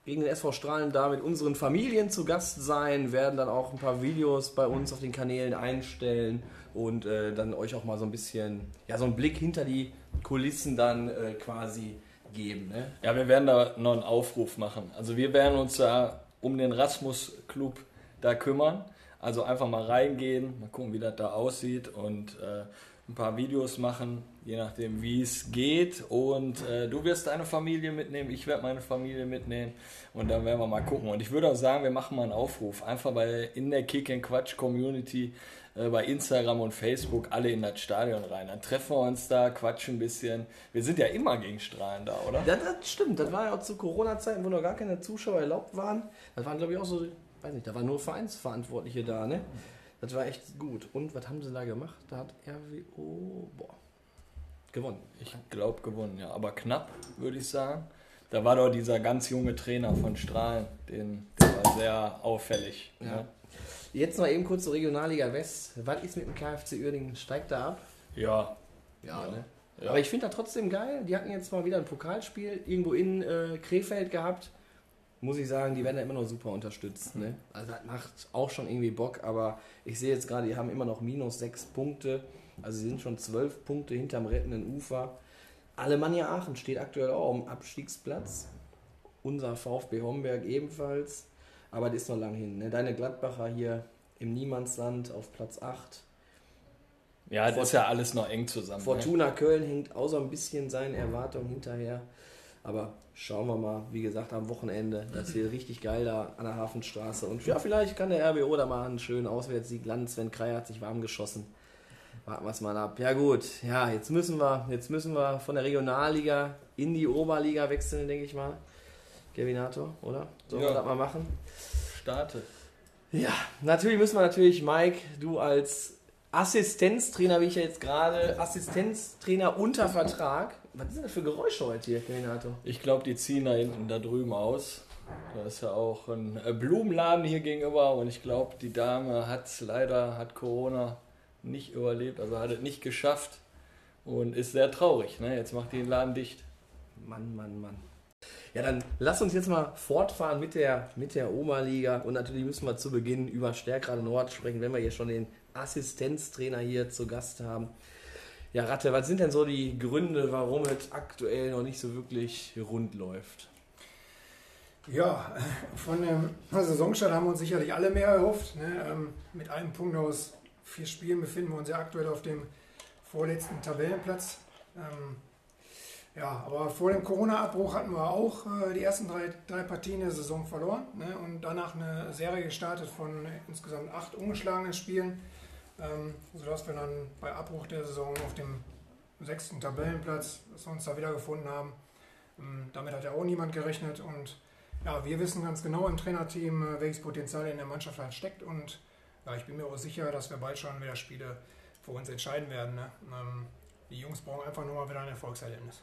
gegen den SV Strahlen da mit unseren Familien zu Gast sein, werden dann auch ein paar Videos bei uns auf den Kanälen einstellen und äh, dann euch auch mal so ein bisschen, ja, so einen Blick hinter die Kulissen dann äh, quasi geben. Ne? Ja, wir werden da noch einen Aufruf machen. Also wir werden uns da um den Rasmus Club da kümmern. Also einfach mal reingehen, mal gucken, wie das da aussieht und äh, ein paar Videos machen, je nachdem, wie es geht. Und äh, du wirst deine Familie mitnehmen, ich werde meine Familie mitnehmen und dann werden wir mal gucken. Und ich würde auch sagen, wir machen mal einen Aufruf, einfach bei in der Kick and Quatsch Community äh, bei Instagram und Facebook alle in das Stadion rein. Dann treffen wir uns da, quatschen ein bisschen. Wir sind ja immer gegen Strahlen da, oder? Ja, das stimmt. Das war ja auch zu Corona-Zeiten, wo noch gar keine Zuschauer erlaubt waren. Das waren, glaube ich, auch so, weiß nicht, da waren nur Vereinsverantwortliche da, ne? Das war echt gut. Und was haben sie da gemacht? Da hat RWO, boah, gewonnen. Ich glaube gewonnen, ja. Aber knapp, würde ich sagen. Da war doch dieser ganz junge Trainer von Strahlen, den, der war sehr auffällig. Ja. Ne? Jetzt noch eben kurz zur Regionalliga West. Was ist mit dem KfC Uerdingen? Steigt da ab? Ja. Ja, Ja. ne? Ja. Aber ich finde das trotzdem geil. Die hatten jetzt mal wieder ein Pokalspiel irgendwo in äh, Krefeld gehabt. Muss ich sagen, die werden ja immer noch super unterstützt. Ne? Also das macht auch schon irgendwie Bock, aber ich sehe jetzt gerade, die haben immer noch minus sechs Punkte. Also sie sind schon zwölf Punkte hinterm rettenden Ufer. Alemannia Aachen steht aktuell auch am Abstiegsplatz. Unser VfB Homberg ebenfalls. Aber das ist noch lang hin. Ne? Deine Gladbacher hier im Niemandsland auf Platz 8. Ja, das ist ja alles noch eng zusammen. Ne? Fortuna Köln hinkt auch so ein bisschen seinen Erwartungen hinterher. Aber schauen wir mal, wie gesagt, am Wochenende. Das wird richtig geil da an der Hafenstraße. Und ja, vielleicht kann der RBO da mal einen schönen Auswärtssieg landen. Sven Kreier hat sich warm geschossen. Warten wir es mal ab. Ja gut, ja, jetzt müssen wir, jetzt müssen wir von der Regionalliga in die Oberliga wechseln, denke ich mal. Gavinator, oder? Sollen Ja. wir das mal machen? Starte. Ja, natürlich müssen wir natürlich, Mike, du als Assistenztrainer, wie ich ja jetzt gerade, Assistenztrainer unter Vertrag. Was sind das für Geräusche heute hier, Renato? Ich glaube, die ziehen da hinten da drüben aus. Da ist ja auch ein äh, Blumenladen hier gegenüber und ich glaube, die Dame hat leider, hat Corona nicht überlebt, also hat es nicht geschafft und ist sehr traurig. Ne? Jetzt macht die den Laden dicht. Mann, Mann, Mann. Ja, dann lass uns jetzt mal fortfahren mit der, mit der Oberliga. Und natürlich müssen wir zu Beginn über Stärkrade Nord sprechen, wenn wir hier schon den Assistenztrainer hier zu Gast haben. Ja, Ratte, was sind denn so die Gründe, warum es aktuell noch nicht so wirklich rund läuft? Ja, von dem Saisonstart haben wir uns sicherlich alle mehr erhofft. Ne? Ähm, Mit einem Punkt aus vier Spielen befinden wir uns ja aktuell auf dem vorletzten Tabellenplatz. Ja, aber vor dem Corona-Abbruch hatten wir auch äh, die ersten drei, drei Partien der Saison verloren ne? und danach eine Serie gestartet von insgesamt acht ungeschlagenen Spielen, ähm, sodass wir dann bei Abbruch der Saison auf dem sechsten Tabellenplatz, dass wir uns da wiedergefunden haben. Ähm, damit hat ja auch niemand gerechnet und ja, wir wissen ganz genau im Trainerteam, äh, welches Potenzial in der Mannschaft halt steckt und ja, ich bin mir auch sicher, dass wir bald schon wieder Spiele für uns entscheiden werden. Ne? Ähm, die Jungs brauchen einfach nur mal wieder ein Erfolgserlebnis.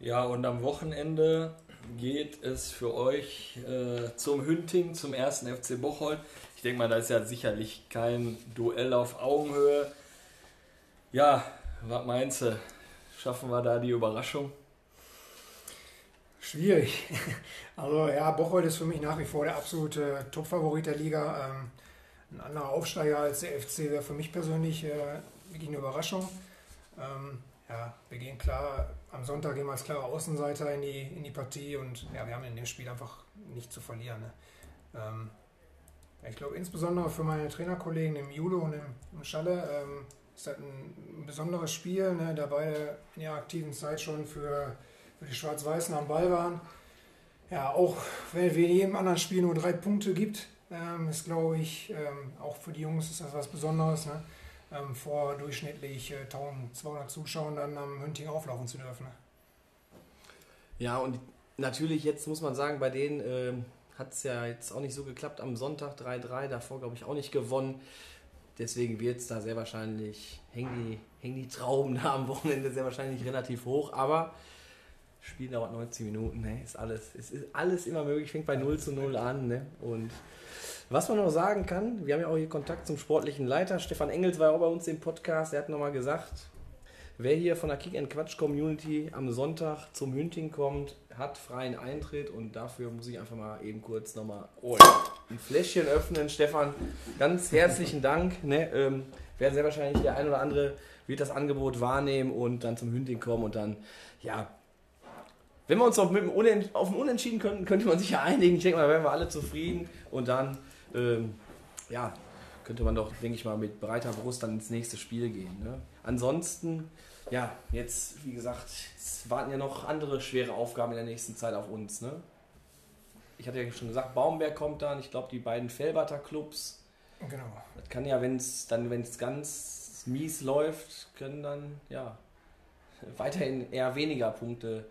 Ja, und am Wochenende geht es für euch äh, zum Hünting, zum ersten FC Bocholt. Ich denke mal, das ist ja sicherlich kein Duell auf Augenhöhe. Ja, was meinst du? Schaffen wir da die Überraschung? Schwierig. [laughs] Also ja, Bocholt ist für mich nach wie vor der absolute Top-Favorit der Liga. Ähm, ein anderer Aufsteiger als der FC wäre für mich persönlich äh, wirklich eine Überraschung. Ähm, ja, wir gehen klar, am Sonntag gehen wir als klare Außenseiter in die, in die Partie und ja, wir haben in dem Spiel einfach nicht zu verlieren. Ne? Ähm, ich glaube, insbesondere für meine Trainerkollegen im Julo und im, im Schalle ähm, ist das ein besonderes Spiel, ne, da beide in ihrer aktiven Zeit schon für, für die Schwarz-Weißen am Ball waren. Ja, auch wenn wir in jedem anderen Spiel nur drei Punkte gibt, ähm, ist, glaube ich, ähm, auch für die Jungs ist das was Besonderes, ne? Ähm, vor durchschnittlich äh, 1200 Zuschauern dann am Hünting auflaufen zu dürfen. Ne? Ja, und natürlich jetzt muss man sagen, bei denen ähm, hat es ja jetzt auch nicht so geklappt am Sonntag 3-3, davor glaube ich auch nicht gewonnen. Deswegen wird es da sehr wahrscheinlich, hängen die, hängen die Trauben [laughs] da am Wochenende sehr wahrscheinlich relativ hoch, aber Spiel dauert 90 Minuten, ne? ist alles, es ist alles immer möglich, fängt bei 0 zu 0 an. Ne? Und was man noch sagen kann, wir haben ja auch hier Kontakt zum sportlichen Leiter, Stefan Engels war auch bei uns im Podcast, er hat nochmal gesagt, Wer hier von der Kick and Quatsch Community am Sonntag zum Hünting kommt, hat freien Eintritt und dafür muss ich einfach mal eben kurz nochmal oh, ein Fläschchen öffnen. Stefan, ganz herzlichen Dank. Ne, ähm, werden sehr wahrscheinlich der ein oder andere wird das Angebot wahrnehmen und dann zum Hünting kommen und dann, ja, wenn wir uns auf, mit dem Unent auf dem Unentschieden könnten, könnte man sich ja einigen. Ich denke mal, da wären wir alle zufrieden und dann ähm, ja, könnte man doch, denke ich mal, mit breiter Brust dann ins nächste Spiel gehen. Ne? Ansonsten, ja, jetzt, wie gesagt, es warten ja noch andere schwere Aufgaben in der nächsten Zeit auf uns. Ne? Ich hatte ja schon gesagt, Baumberg kommt dann, ich glaube, die beiden Felberter Clubs. Genau. Das kann ja, wenn es dann, wenn es ganz mies läuft, können dann, ja, [laughs] weiterhin eher weniger Punkte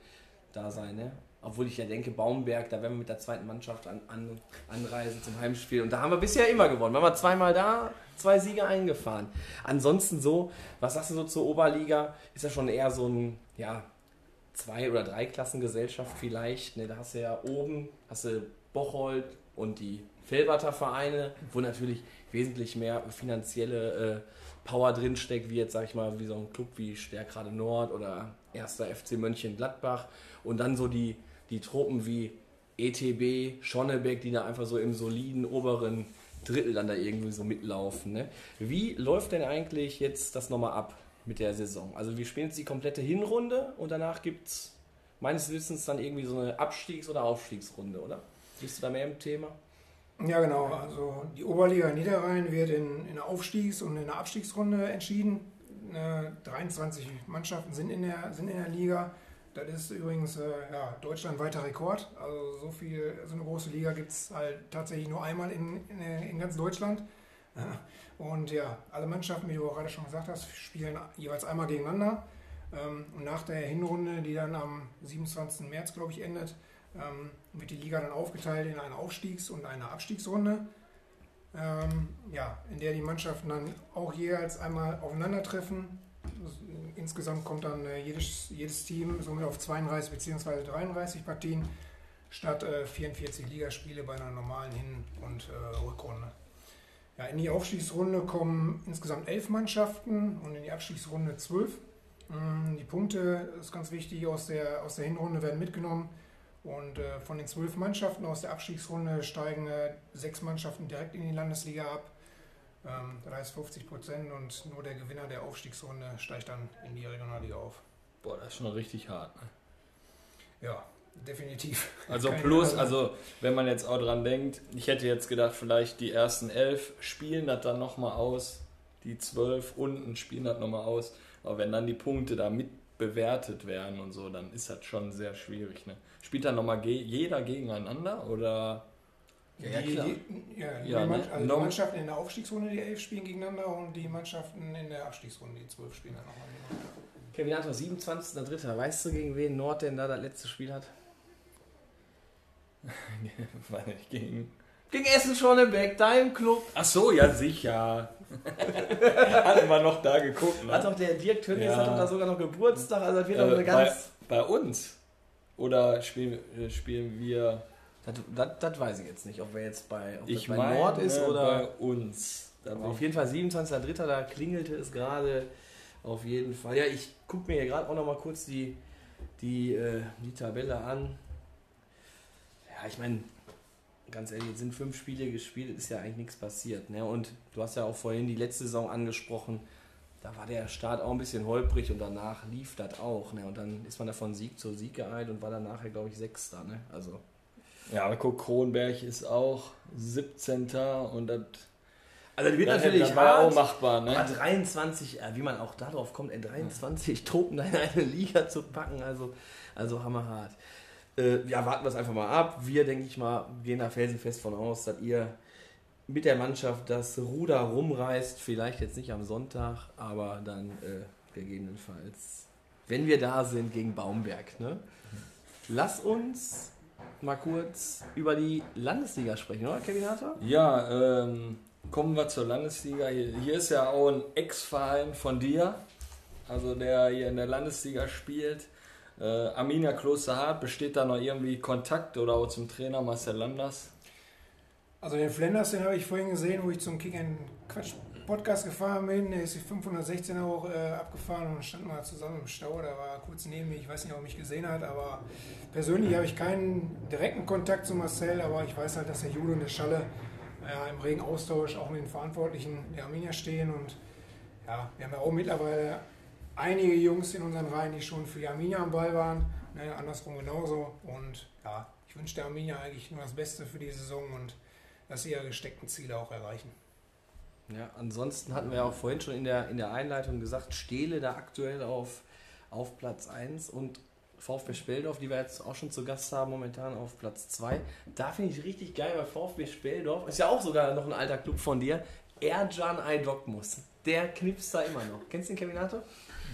da sein. Ne? Obwohl ich ja denke, Baumberg, da werden wir mit der zweiten Mannschaft an, an, anreisen zum Heimspiel. Und da haben wir bisher immer gewonnen. Wir haben zweimal da, zwei Siege eingefahren. Ansonsten so, was sagst du so zur Oberliga? Ist ja schon eher so ein, ja, zwei- oder drei Klassengesellschaft vielleicht. Ne, da hast du ja oben, hast du Bocholt und die Felberter Vereine, wo natürlich wesentlich mehr finanzielle äh, Power drinsteckt, wie jetzt, sag ich mal, wie so ein Club wie Stärkrade Nord oder erster FC Mönchengladbach. Und dann so die, die Truppen wie ETB, Schonnebeck, die da einfach so im soliden oberen Drittel dann da irgendwie so mitlaufen. Ne? Wie läuft denn eigentlich jetzt das nochmal ab mit der Saison? Also wir spielen jetzt die komplette Hinrunde und danach gibt es meines Wissens dann irgendwie so eine Abstiegs- oder Aufstiegsrunde, oder? Bist du da mehr im Thema? Ja, genau. Also die Oberliga Niederrhein wird in, in der Aufstiegs- und in der Abstiegsrunde entschieden. Äh, 23 Mannschaften sind in der, sind in der Liga. Das ist übrigens äh, ja, deutschlandweiter Rekord. Also so viel, so eine große Liga gibt es halt tatsächlich nur einmal in, in, in ganz Deutschland. [laughs] Und ja, alle Mannschaften, wie du auch gerade schon gesagt hast, spielen jeweils einmal gegeneinander. Ähm, und nach der Hinrunde, die dann am 27. März, glaube ich, endet, ähm, wird die Liga dann aufgeteilt in eine Aufstiegs- und eine Abstiegsrunde. Ähm, ja, in der die Mannschaften dann auch jeweils einmal aufeinandertreffen. Insgesamt kommt dann äh, jedes, jedes Team somit auf 32 bzw. 33 Partien statt äh, 44 Ligaspiele bei einer normalen Hin- und äh, Rückrunde. Ja, in die Aufstiegsrunde kommen insgesamt elf Mannschaften und in die Abstiegsrunde zwölf. Ähm, die Punkte, ist ganz wichtig, aus der, aus der Hinrunde werden mitgenommen. Und äh, von den zwölf Mannschaften aus der Abstiegsrunde steigen äh, sechs Mannschaften direkt in die Landesliga ab. Ähm, das heißt 50 Prozent und nur der Gewinner der Aufstiegsrunde steigt dann in die Regionalliga auf. Boah, das ist schon richtig hart. Ne? Ja, definitiv. Also Keine plus, also wenn man jetzt auch dran denkt, ich hätte jetzt gedacht, vielleicht die ersten elf spielen das dann nochmal aus, die zwölf unten spielen das nochmal aus. Aber wenn dann die Punkte da mit bewertet werden und so, dann ist das schon sehr schwierig. Ne? Spielt dann nochmal ge jeder gegeneinander oder? Die, Ja, klar. Die, ja, Ja, die, Mann- ne? also die Mannschaften in der Aufstiegsrunde, die elf spielen gegeneinander und die Mannschaften in der Abstiegsrunde, die zwölf spielen dann nochmal gegeneinander. Kevin Antor, 27.03. Weißt du, gegen wen Nord denn da das letzte Spiel hat? [laughs] Weiß nicht, gegen. Gegen Essen Schonnebeck, dein Club. Ach so, ja sicher. [laughs] Hatten wir noch da geguckt. Ne? Hat doch der Dirk Tönnies Ja. hat doch da sogar noch Geburtstag, also das wird doch Äh, eine ganz. bei, bei uns? Oder spielen, äh, spielen wir. Das, weiß ich jetzt nicht, ob wir jetzt bei, ob Ich bei meine, Nord ist bei oder. uns. Aber bin auf jeden Fall 27.03. da klingelte es gerade. Auf jeden Fall. Ja, ich gucke mir hier gerade auch noch mal kurz die, die, äh, die Tabelle an. Ja, ich meine, ganz ehrlich, jetzt sind fünf Spiele gespielt, ist ja eigentlich nichts passiert. Ne? Und du hast ja auch vorhin die letzte Saison angesprochen. Da war der Start auch ein bisschen holprig und danach lief das auch. Ne? Und dann ist man da von Sieg zu Sieg geeilt und war dann nachher, glaube ich, Sechster. Ne? Also, Ja, aber guck, Kronberg ist auch 17. und das, also das wird das, natürlich ja hart. auch machbar, Aber ne? 23, äh, wie man auch darauf kommt, ey, 23 Truppen da in eine Liga zu packen, also, also hammerhart. Äh, ja, warten wir es einfach mal ab. Wir, denke ich mal, gehen da felsenfest von aus, dass ihr mit der Mannschaft das Ruder rumreißt. Vielleicht jetzt nicht am Sonntag, aber dann äh, gegebenenfalls, wenn wir da sind, gegen Baumberg. Ne? Lass uns mal kurz über die Landesliga sprechen, oder, Kevin Harter? Ja, ähm, kommen wir zur Landesliga. Hier, hier ist ja auch ein Ex-Verein von dir, also der hier in der Landesliga spielt. Äh, Arminia Klosterhardt, besteht da noch irgendwie Kontakt oder auch zum Trainer Marcel Landers? Also den Flanders, den habe ich vorhin gesehen, wo ich zum Kick and Quatsch Podcast gefahren bin. Ist die 516 auch äh, abgefahren und stand mal zusammen im Stau. Da war kurz neben mir. Ich weiß nicht, ob er mich gesehen hat, aber persönlich habe ich keinen direkten Kontakt zu Marcel, aber ich weiß halt, dass der Jude und der Schalle ja, im regen Austausch auch mit den Verantwortlichen der Arminia stehen. Und ja, wir haben ja auch mittlerweile einige Jungs in unseren Reihen, die schon für die Arminia am Ball waren. Ne, andersrum genauso. Und ja, ich wünsche der Arminia eigentlich nur das Beste für die Saison und dass sie ihre gesteckten Ziele auch erreichen. Ja, ansonsten hatten wir ja auch vorhin schon in der, in der Einleitung gesagt, Stehle da aktuell auf, auf Platz 1 und VfB Speldorf, die wir jetzt auch schon zu Gast haben, momentan auf Platz 2. Da finde ich richtig geil, weil VfB Speldorf ist ja auch sogar noch ein alter Club von dir. Erjan Aydokmus, der knipst da immer noch. Kennst du den Kevinator?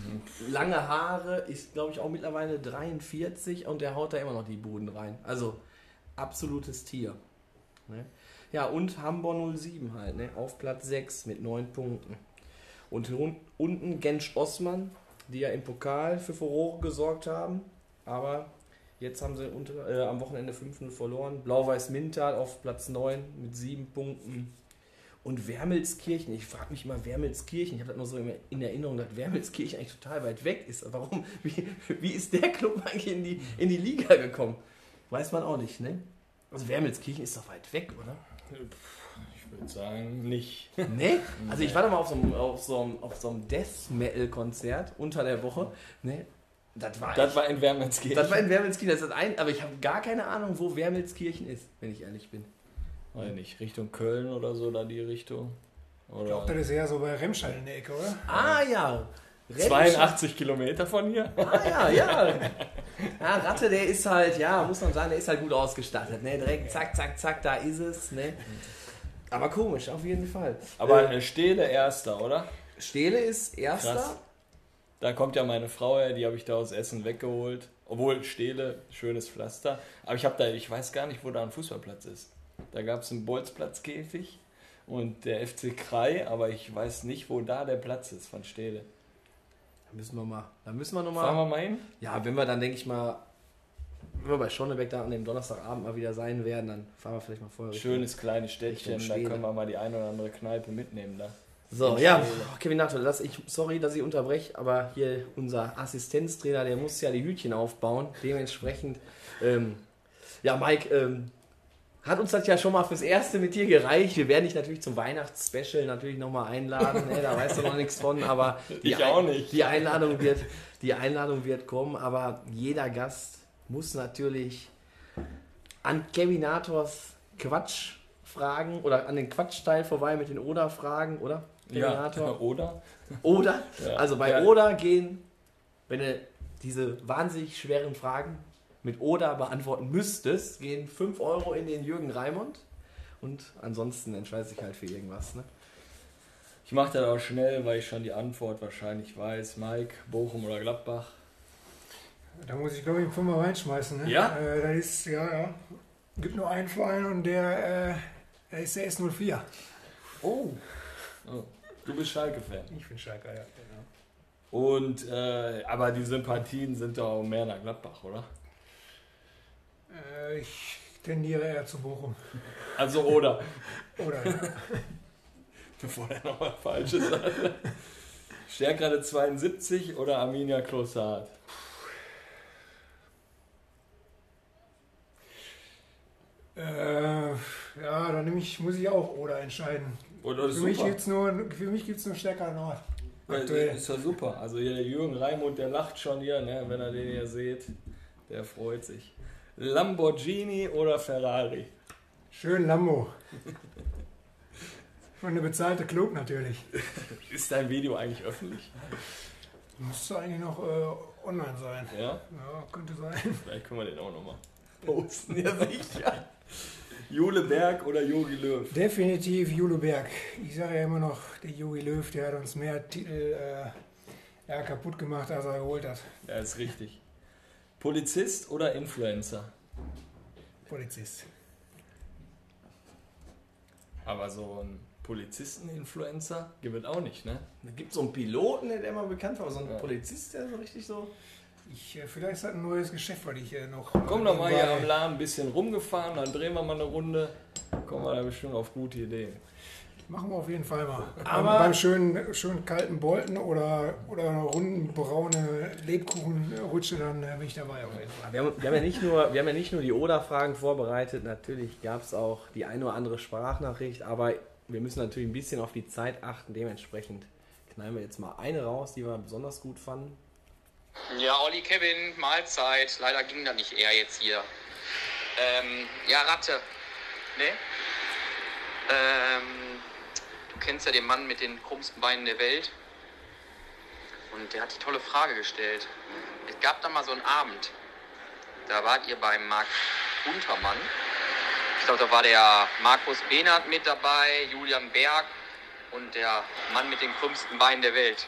Mhm. Lange Haare, ist glaube ich auch mittlerweile 43 und der haut da immer noch die Buden rein. Also absolutes Tier. Ne? Ja, und Hamburg 07 halt, ne? auf Platz 6 mit 9 Punkten. Und unten Gensch Osman, die ja im Pokal für Furore gesorgt haben, aber jetzt haben sie unter, äh, am Wochenende 5-0 verloren. Blau-Weiß Mintal auf Platz 9 mit 7 Punkten. Und Wermelskirchen, ich frage mich immer, Wermelskirchen, ich habe das nur so in Erinnerung, dass Wermelskirchen eigentlich total weit weg ist. Warum? [laughs] Wie, wie ist der Club eigentlich in die, in die Liga gekommen? Weiß man auch nicht, ne? Also Wermelskirchen ist doch weit weg, oder? Ich würde sagen, nicht. Nee? [laughs] Also ich war da mal auf so einem, auf so einem, auf so einem Death Metal Konzert unter der Woche. Nee, das war, das war in Wermelskirchen. Das war in Wermelskirchen. Das ist ein, aber ich habe gar keine Ahnung, wo Wermelskirchen ist, wenn ich ehrlich bin. Weiß nicht, Richtung Köln oder so, da die Richtung. Oder? Ich glaube, das ist eher so bei Remscheid in der Ecke, oder? Ah ja. Remscheid. 82 Kilometer von hier. Ah ja, ja. Ja, Ratte, der ist halt, ja, muss man sagen, der ist halt gut ausgestattet. Ne? Direkt zack, zack, zack, da ist es. Ne? Aber komisch, auf jeden Fall. Aber äh, Stehle erster, oder? Stehle ist erster. Krass. Da kommt ja meine Frau her, die habe ich da aus Essen weggeholt. Obwohl Stehle, schönes Pflaster. Aber ich habe da, ich weiß gar nicht, wo da ein Fußballplatz ist. Da gab es einen Bolzplatzkäfig und der FC Krei, aber ich weiß nicht, wo da der Platz ist von Stehle. Da müssen wir mal, da müssen wir noch mal. Fahren wir mal hin? Ja, wenn wir dann, denke ich mal, wenn wir bei Schonnebeck da an dem Donnerstagabend mal wieder sein werden, dann fahren wir vielleicht mal vorher. Schönes kleines Städtchen, da können wir mal die eine oder andere Kneipe mitnehmen da. So, ja, Kevin Nato, das ich, sorry, dass ich unterbreche, aber hier unser Assistenztrainer, der muss ja die Hütchen aufbauen. Dementsprechend, ähm, ja, Mike, ähm, hat uns das ja schon mal fürs Erste mit dir gereicht. Wir werden dich natürlich zum Weihnachtsspecial natürlich nochmal einladen. Ne? Da weißt du noch nichts von, aber [laughs] die, ich auch nicht. die, Einladung wird, die Einladung wird kommen. Aber jeder Gast muss natürlich an Kevinators Quatsch fragen oder an den Quatschteil vorbei mit den Oder-Fragen, oder? Kevinator. Ja, [laughs] oder. Oder. Ja. Also bei ja. Oder gehen, wenn du diese wahnsinnig schweren Fragen mit Oder beantworten müsstest, gehen 5 Euro in den Jürgen Raimund und ansonsten entscheidest dich halt für irgendwas. Ne? Ich mache das auch schnell, weil ich schon die Antwort wahrscheinlich weiß. Mike, Bochum oder Gladbach? Da muss ich glaube ich einen Fünfer reinschmeißen. Ne? Ja? Äh, das ist, ja, ja. Gibt nur einen Verein und der, äh, der ist der S04. Oh. oh. Du bist Schalke-Fan. Ich bin Schalke, ja. Genau. Und, äh, aber die Sympathien sind doch mehr nach Gladbach, oder? Äh, ich tendiere eher zu Bochum. Also oder. oder, ja. [laughs] Bevor er noch was Falsches sagt. [laughs] Stärkrade 72 oder Arminia Klossard? Äh, ja, dann ich, muss ich auch oder entscheiden. Oder für, mich gibt's nur, für mich gibt es nur Stärker Nord. Aktuell. Ist ja super. Also hier der Jürgen Raimund, der lacht schon hier, ne, wenn er den hier sieht. Der freut sich. Lamborghini oder Ferrari? Schön Lambo. [laughs] Und eine bezahlte Club natürlich. [laughs] Ist dein Video eigentlich öffentlich? Müsste eigentlich noch äh, online sein. Ja? Ja, könnte sein. Vielleicht können wir den auch nochmal [laughs] posten. Ja, sicher. Jule Berg oder Jogi Löw? Definitiv Jule Berg. Ich sage ja immer noch, der Jogi Löw, der hat uns mehr Titel äh, ja, kaputt gemacht, als er geholt hat. Ja, ist richtig. Polizist oder Influencer? Polizist. Aber so ein Polizisten-Influencer gibt es auch nicht, ne? Da gibt es so einen Piloten, der immer bekannt war, aber so ein ja. Polizist, der so richtig so. Ich, äh, vielleicht ist das ein neues Geschäft, weil ich äh, noch. Komm doch mal hier am Laden ein bisschen rumgefahren, dann drehen wir mal eine Runde. Kommen wir da bestimmt auf gute Ideen. Machen wir auf jeden Fall mal. Aber beim schönen, schönen kalten Bolten oder, oder einer runden braune Lebkuchenrutsche, dann äh, bin ich dabei auf jeden Fall. Wir haben, wir haben ja, nicht nur, wir haben ja nicht nur die Oder-Fragen vorbereitet, natürlich gab es auch die eine oder andere Sprachnachricht, aber wir müssen natürlich ein bisschen auf die Zeit achten. Dementsprechend knallen wir jetzt mal eine raus, die wir besonders gut fanden. Ja, Olli, Kevin, Mahlzeit. Leider ging da nicht eher jetzt hier. Ähm, ja, Ratte. Ne? Ähm, kennst ja den Mann mit den krummsten Beinen der Welt. Und der hat die tolle Frage gestellt. Es gab da mal so einen Abend. Da wart ihr beim Marc Untermann. Ich glaube, da war der Markus Behnert mit dabei, Julian Berg und der Mann mit den krümmsten Beinen der Welt,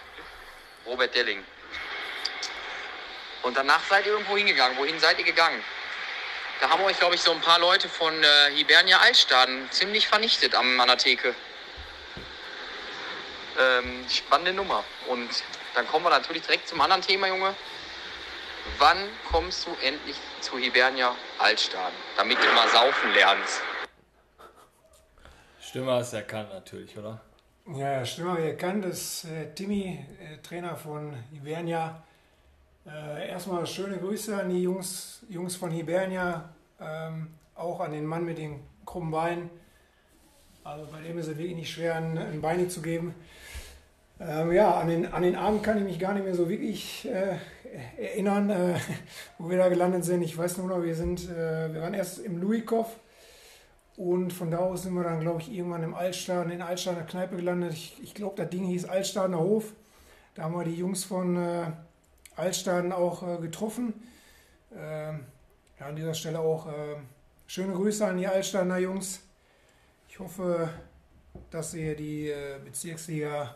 Robert Delling. Und danach seid ihr irgendwo hingegangen. Wohin seid ihr gegangen? Da haben euch, glaube ich, so ein paar Leute von äh, Hibernia Altstaden ziemlich vernichtet am, an der Theke. Ähm, spannende Nummer. Und dann kommen wir natürlich direkt zum anderen Thema, Junge. Wann kommst du endlich zu Hibernia Altstaden, damit du mal saufen lernst? Stimme hast du erkannt natürlich, oder? Ja, Stimme habe ich erkannt, das ist äh, Timmy, äh, Trainer von Hibernia. Äh, erstmal schöne Grüße an die Jungs, Jungs von Hibernia, ähm, auch an den Mann mit den krummen Beinen. Also bei dem ist es wirklich nicht schwer, ein, ein Bein zu geben. Ähm, ja, an den, an den Abend kann ich mich gar nicht mehr so wirklich äh, erinnern, äh, [laughs] wo wir da gelandet sind. Ich weiß nur noch, wir sind, äh, wir waren erst im Louikow und von da aus sind wir dann, glaube ich, irgendwann im Altstaden, in der Altstadener Kneipe gelandet. Ich, ich glaube, das Ding hieß Altstadener Hof. Da haben wir die Jungs von äh, Altstaden auch äh, getroffen. Ähm, ja, an dieser Stelle auch äh, schöne Grüße an die Altstadener Jungs. Ich hoffe, dass ihr die äh, Bezirksliga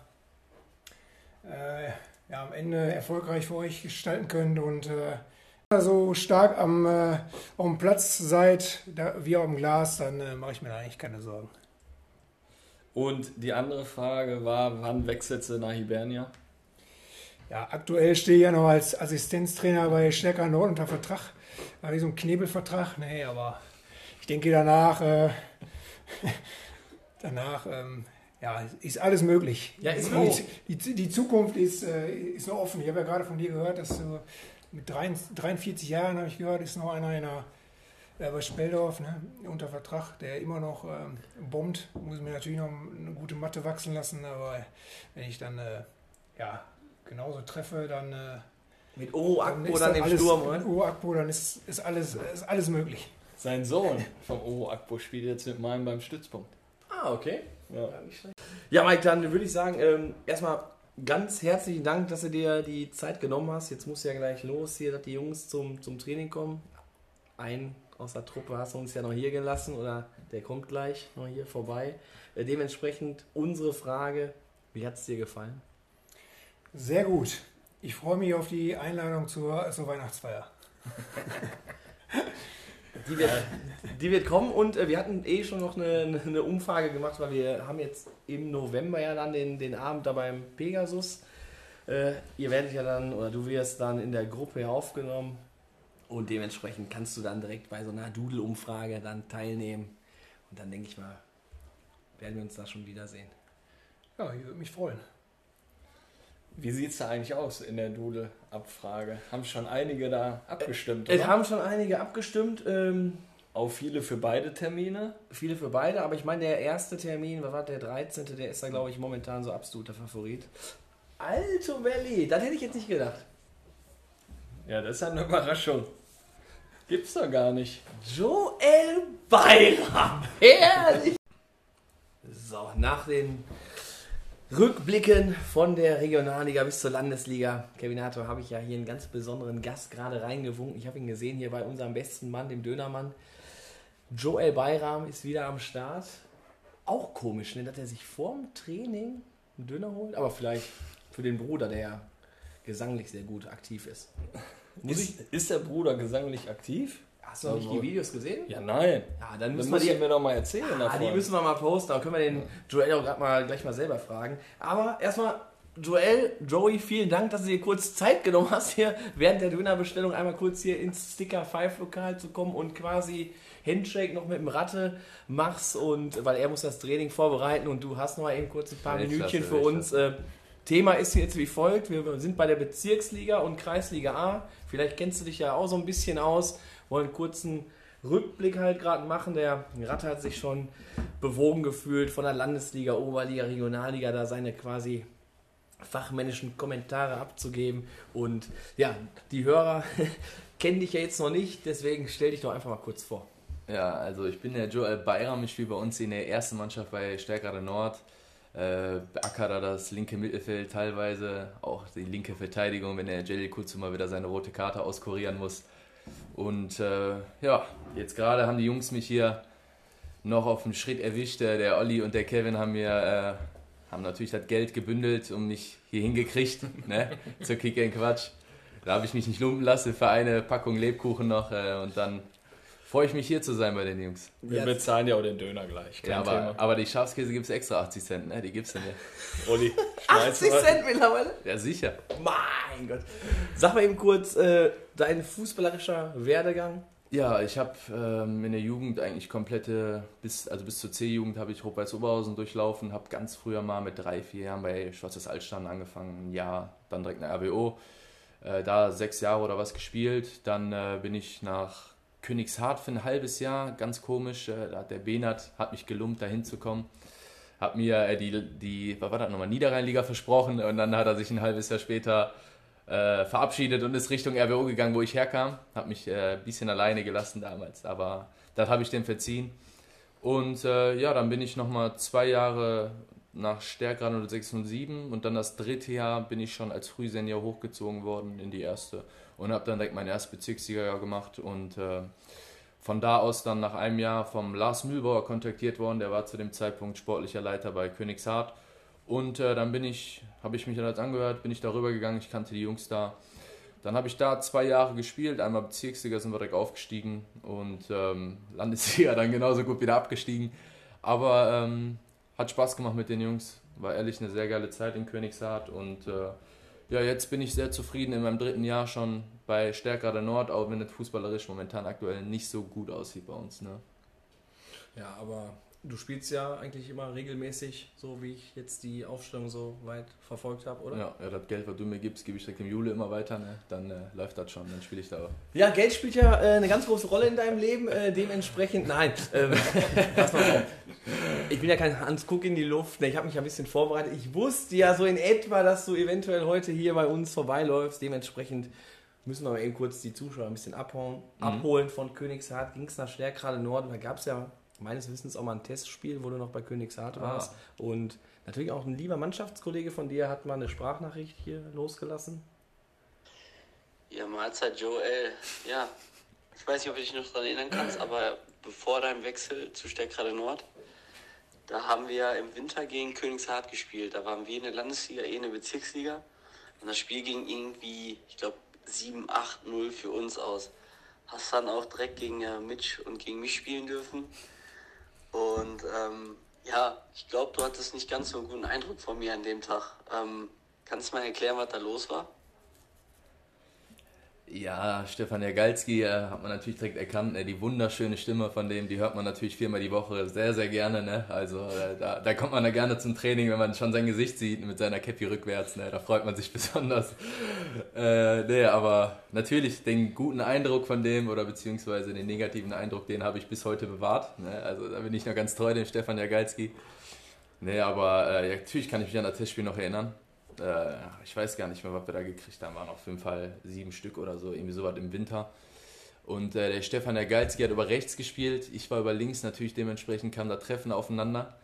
äh, ja, am Ende erfolgreich für euch gestalten könnt und äh, so stark am, äh, dem Platz seid da, wie auf dem Glas, dann äh, mache ich mir da eigentlich keine Sorgen. Und die andere Frage war, wann wechselst du nach Hibernia? Ja, aktuell stehe ich ja noch als Assistenztrainer bei Stärker Nord unter Vertrag. Da habe ich so einen Knebelvertrag. Nee, aber ich denke danach, äh, [laughs] danach ähm, ja, ist alles möglich. Ja, ist die, auch. die, die Zukunft ist, äh, ist noch offen. Ich habe ja gerade von dir gehört, dass du mit 43 Jahren, habe ich gehört, ist noch einer in der, äh, bei Speldorf ne, unter Vertrag, der immer noch ähm, bombt. Muss mir natürlich noch eine gute Matte wachsen lassen, aber wenn ich dann äh, ja, genauso treffe, dann, äh, Mit Oro dann Akpo ist dann das im alles, Sturm, mit oder? Uro Akpo, dann ist, ist, alles, ist alles möglich. Sein Sohn vom Oro Akpo spielt jetzt mit meinem beim Stützpunkt. Ah, okay. Ja. Ja, Mike, dann würde ich sagen, ähm, erstmal ganz herzlichen Dank, dass du dir die Zeit genommen hast. Jetzt muss ja gleich los hier, dass die Jungs zum, zum Training kommen. Ein aus der Truppe hast du uns ja noch hier gelassen oder der kommt gleich noch hier vorbei. Äh, dementsprechend unsere Frage, wie hat es dir gefallen? Sehr gut. Ich freue mich auf die Einladung zur, zur Weihnachtsfeier. [laughs] Die wird, die wird kommen und äh, wir hatten eh schon noch eine, eine Umfrage gemacht, weil wir haben jetzt im November ja dann den, den Abend da beim Pegasus. Äh, ihr werdet ja dann, oder du wirst dann in der Gruppe aufgenommen und dementsprechend kannst du dann direkt bei so einer Doodle-Umfrage dann teilnehmen. Und dann denke ich mal, werden wir uns da schon wiedersehen. Ja, ich würde mich freuen. Wie sieht es da eigentlich aus in der Doodle-Abfrage? Haben schon einige da abgestimmt, Es oder? haben schon einige abgestimmt, ähm, Auch viele für beide Termine. viele für beide, aber ich meine, der erste Termin, was war der 13., der ist da, glaube ich, momentan so absoluter Favorit. Alto Belli, das hätte ich jetzt nicht gedacht. Ja, das ist ja eine Überraschung. Gibt's doch gar nicht. Joel Bayram. Herrlich. So, nach den Rückblicken von der Regionalliga bis zur Landesliga, Kevinator, habe ich ja hier einen ganz besonderen Gast gerade reingewunken. Ich habe ihn gesehen hier bei unserem besten Mann, dem Dönermann. Joel Bayram ist wieder am Start. Auch komisch, ne, dass er sich vorm Training einen Döner holt, aber vielleicht für den Bruder, der ja gesanglich sehr gut aktiv ist. Ist, ist der Bruder gesanglich aktiv? hast du noch nicht die Videos gesehen? Ja, nein. Ja, dann Dann müssen wir musst die mir doch mal erzählen Ah, davon. die müssen wir mal posten, da können wir den Joel auch grad mal, gleich mal selber fragen. Aber erstmal, Joel, Joey, vielen Dank, dass du dir kurz Zeit genommen hast, hier während der Dönerbestellung einmal kurz hier ins Sticker 5 Lokal zu kommen und quasi Handshake noch mit dem Ratte machst und weil er muss das Training vorbereiten und du hast noch mal eben kurz ein paar Weltklasse, Minütchen für uns. Äh, Thema ist jetzt wie folgt: Wir sind bei der Bezirksliga und Kreisliga A. Vielleicht kennst du dich ja auch so ein bisschen aus. Wollen einen kurzen Rückblick halt gerade machen. Der Ratte hat sich schon bewogen gefühlt von der Landesliga, Oberliga, Regionalliga, da seine quasi fachmännischen Kommentare abzugeben. Und ja, die Hörer [laughs] kennen dich ja jetzt noch nicht, deswegen stell dich doch einfach mal kurz vor. Ja, also ich bin der Joel Bayram, ich spiele bei uns in der ersten Mannschaft bei Stärkrade Nord. äh, er das linke Mittelfeld teilweise, auch die linke Verteidigung, wenn der Jelly Kutsu mal wieder seine rote Karte auskurieren muss. Und äh, ja, jetzt gerade haben die Jungs mich hier noch auf dem Schritt erwischt. Der Olli und der Kevin haben mir äh, haben natürlich das Geld gebündelt und mich hier hingekriegt [laughs] ne, zur Kick Quatsch. Da habe ich mich nicht lumpen lassen für eine Packung Lebkuchen noch äh, und dann freue ich mich hier zu sein bei den Jungs. Wir ja. bezahlen ja auch den Döner gleich. ja, aber, aber, die Schafskäse gibt es extra 80 Cent, ne? Die gibt es denn ja. [laughs] Olli, 80 Cent mittlerweile? Ja, sicher. Mein Gott. Sag mal eben kurz, äh, dein fußballerischer Werdegang? Ja, ich habe ähm, in der Jugend eigentlich komplette, bis, also bis zur C-Jugend habe ich Rot-Weiß Oberhausen durchlaufen, habe ganz früher mal mit drei, vier Jahren bei Schwarzes Altstand angefangen, ein Jahr, dann direkt eine RWO, äh, da sechs Jahre oder was gespielt, dann äh, bin ich nach Königshardt für ein halbes Jahr, ganz komisch. Äh, da hat der Benat hat mich gelumpt, da hinzukommen. Hat mir äh, die, die, was war das nochmal, Niederrheinliga versprochen und dann hat er sich ein halbes Jahr später äh, verabschiedet und ist Richtung RWO gegangen, wo ich herkam. Hat mich äh, ein bisschen alleine gelassen damals, aber das habe ich dem verziehen. Und äh, ja, dann bin ich nochmal zwei Jahre nach Stärkrad 0607 und dann das dritte Jahr bin ich schon als Frühsenior hochgezogen worden in die erste und habe dann direkt mein erstes Bezirksliga gemacht und äh, von da aus dann nach einem Jahr vom Lars Mühlbauer kontaktiert worden, der war zu dem Zeitpunkt sportlicher Leiter bei Königshardt und äh, dann bin ich, habe ich mich dann angehört, bin ich darüber gegangen, ich kannte die Jungs da. Dann habe ich da zwei Jahre gespielt, einmal Bezirksliga sind wir direkt aufgestiegen und ähm, Landesliga [laughs] dann genauso gut wieder abgestiegen. Aber ähm, hat Spaß gemacht mit den Jungs, war ehrlich eine sehr geile Zeit in Königshardt und äh, ja, jetzt bin ich sehr zufrieden in meinem dritten Jahr schon bei Stärkrader Nord, auch wenn es fußballerisch momentan aktuell nicht so gut aussieht bei uns. Ne? Ja, aber du spielst ja eigentlich immer regelmäßig, so wie ich jetzt die Aufstellung so weit verfolgt habe, oder? Ja, ja, das Geld, was du mir gibst, gebe ich direkt im Juli immer weiter, ne? dann äh, läuft das schon, dann spiele ich da auch. Ja, Geld spielt ja äh, eine ganz große Rolle in deinem Leben, äh, dementsprechend, nein, ähm, [laughs] pass mal auf. Ich bin ja kein Hans Kuck in die Luft, ne? ich habe mich ja ein bisschen vorbereitet. Ich wusste ja so in etwa, dass du eventuell heute hier bei uns vorbeiläufst, dementsprechend müssen wir mal eben kurz die Zuschauer ein bisschen abholen. Mhm. Abholen von Königshardt ging es nach Stärkrade Norden, da gab es ja meines Wissens auch mal ein Testspiel, wo du noch bei Königshardt ah. warst. Und natürlich auch ein lieber Mannschaftskollege von dir hat mal eine Sprachnachricht hier losgelassen. Ja, Mahlzeit Joel. Ja, ich weiß nicht, ob du dich noch daran erinnern kannst, aber bevor deinem Wechsel zu Stärkrade Nord, da haben wir im Winter gegen Königshardt gespielt. Da waren wir in der Landesliga, eh in der Bezirksliga. Und das Spiel ging irgendwie, ich glaube, 7-8-0 für uns aus. Hast dann auch direkt gegen äh, Mitch und gegen mich spielen dürfen. Und ähm, ja, ich glaube, du hattest nicht ganz so einen guten Eindruck von mir an dem Tag. Ähm, kannst du mal erklären, was da los war? Ja, Stefan Jagalski äh, hat man natürlich direkt erkannt, äh, die wunderschöne Stimme von dem, die hört man natürlich viermal die Woche sehr, sehr gerne. Ne? Also äh, da, da kommt man da gerne zum Training, wenn man schon sein Gesicht sieht mit seiner Käppi rückwärts. Ne? Da freut man sich [laughs] besonders. Äh, nee, aber natürlich den guten Eindruck von dem oder beziehungsweise den negativen Eindruck, den habe ich bis heute bewahrt. Ne? Also da bin ich noch ganz treu dem Stefan Jagalski. Nee, aber äh, natürlich kann ich mich an das Testspiel noch erinnern äh, ich weiß gar nicht mehr, was wir da gekriegt haben, waren auf jeden Fall sieben Stück oder so, irgendwie sowas im Winter. Und äh, der Stefan der Geilski hat über rechts gespielt, ich war über links, natürlich dementsprechend kam da Treffen aufeinander.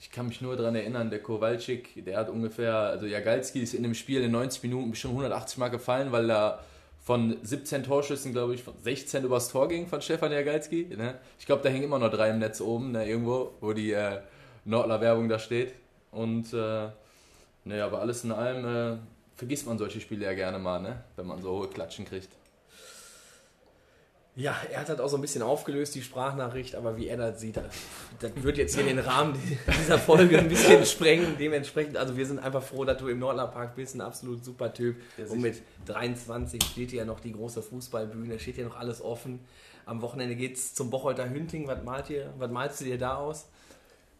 Ich kann mich nur daran erinnern, der Kowalczyk, der hat ungefähr, also Jagalski ist in dem Spiel in 90 Minuten bestimmt 180 Mal gefallen, weil er von 17 Torschüssen, glaube ich, von 16 übers Tor ging von Stefan Jagalski. Ne? Ich glaube, da hängen immer noch drei im Netz oben, ne, irgendwo, wo die äh, Nordler Werbung da steht. Und äh, Nee, aber alles in allem äh, vergisst man solche Spiele ja gerne mal, ne? wenn man so hohe Klatschen kriegt. Ja, er hat halt auch so ein bisschen aufgelöst, die Sprachnachricht, aber wie er das sieht, das wird jetzt hier den Rahmen dieser Folge ein bisschen sprengen. Dementsprechend, also wir sind einfach froh, dass du im Nordlerpark bist, ein absolut super Typ. Und mit 23 steht hier noch die große Fußballbühne, steht hier noch alles offen. Am Wochenende geht es zum Bocholter Hünting. Was, malt ihr, was malst du dir da aus?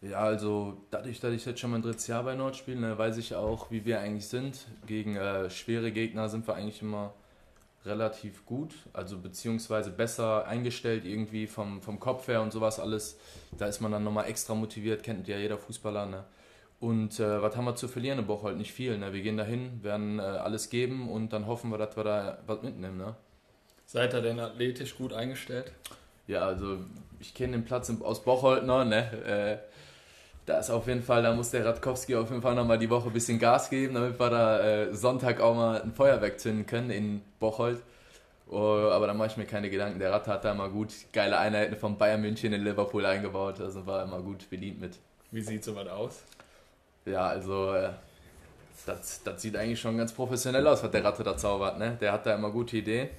Ja, also dadurch, dass ich jetzt schon mein drittes Jahr bei Nord spiele, ne, weiß ich auch, wie wir eigentlich sind. Gegen äh, schwere Gegner sind wir eigentlich immer relativ gut, also beziehungsweise besser eingestellt irgendwie vom, vom Kopf her und sowas alles. Da ist man dann nochmal extra motiviert, kennt ja jeder Fußballer. Ne? Und äh, was haben wir zu verlieren in Bocholt? Nicht viel. Ne? Wir gehen dahin, werden äh, alles geben und dann hoffen wir, dass wir da was mitnehmen. Ne? Seid ihr denn athletisch gut eingestellt? Ja, also ich kenne den Platz aus Bocholt noch. Ne? Äh, da ist auf jeden Fall, da muss der Radkowski auf jeden Fall nochmal die Woche ein bisschen Gas geben, damit wir da äh, Sonntag auch mal ein Feuerwerk zünden können in Bocholt. Oh, aber da mache ich mir keine Gedanken. Der Rad hat da immer gut geile Einheiten von Bayern München in Liverpool eingebaut. Also war immer gut bedient mit. Wie sieht sowas aus? Ja, also äh, das, das sieht eigentlich schon ganz professionell aus, was der Ratte da zaubert. Ne? Der hat da immer gute Ideen.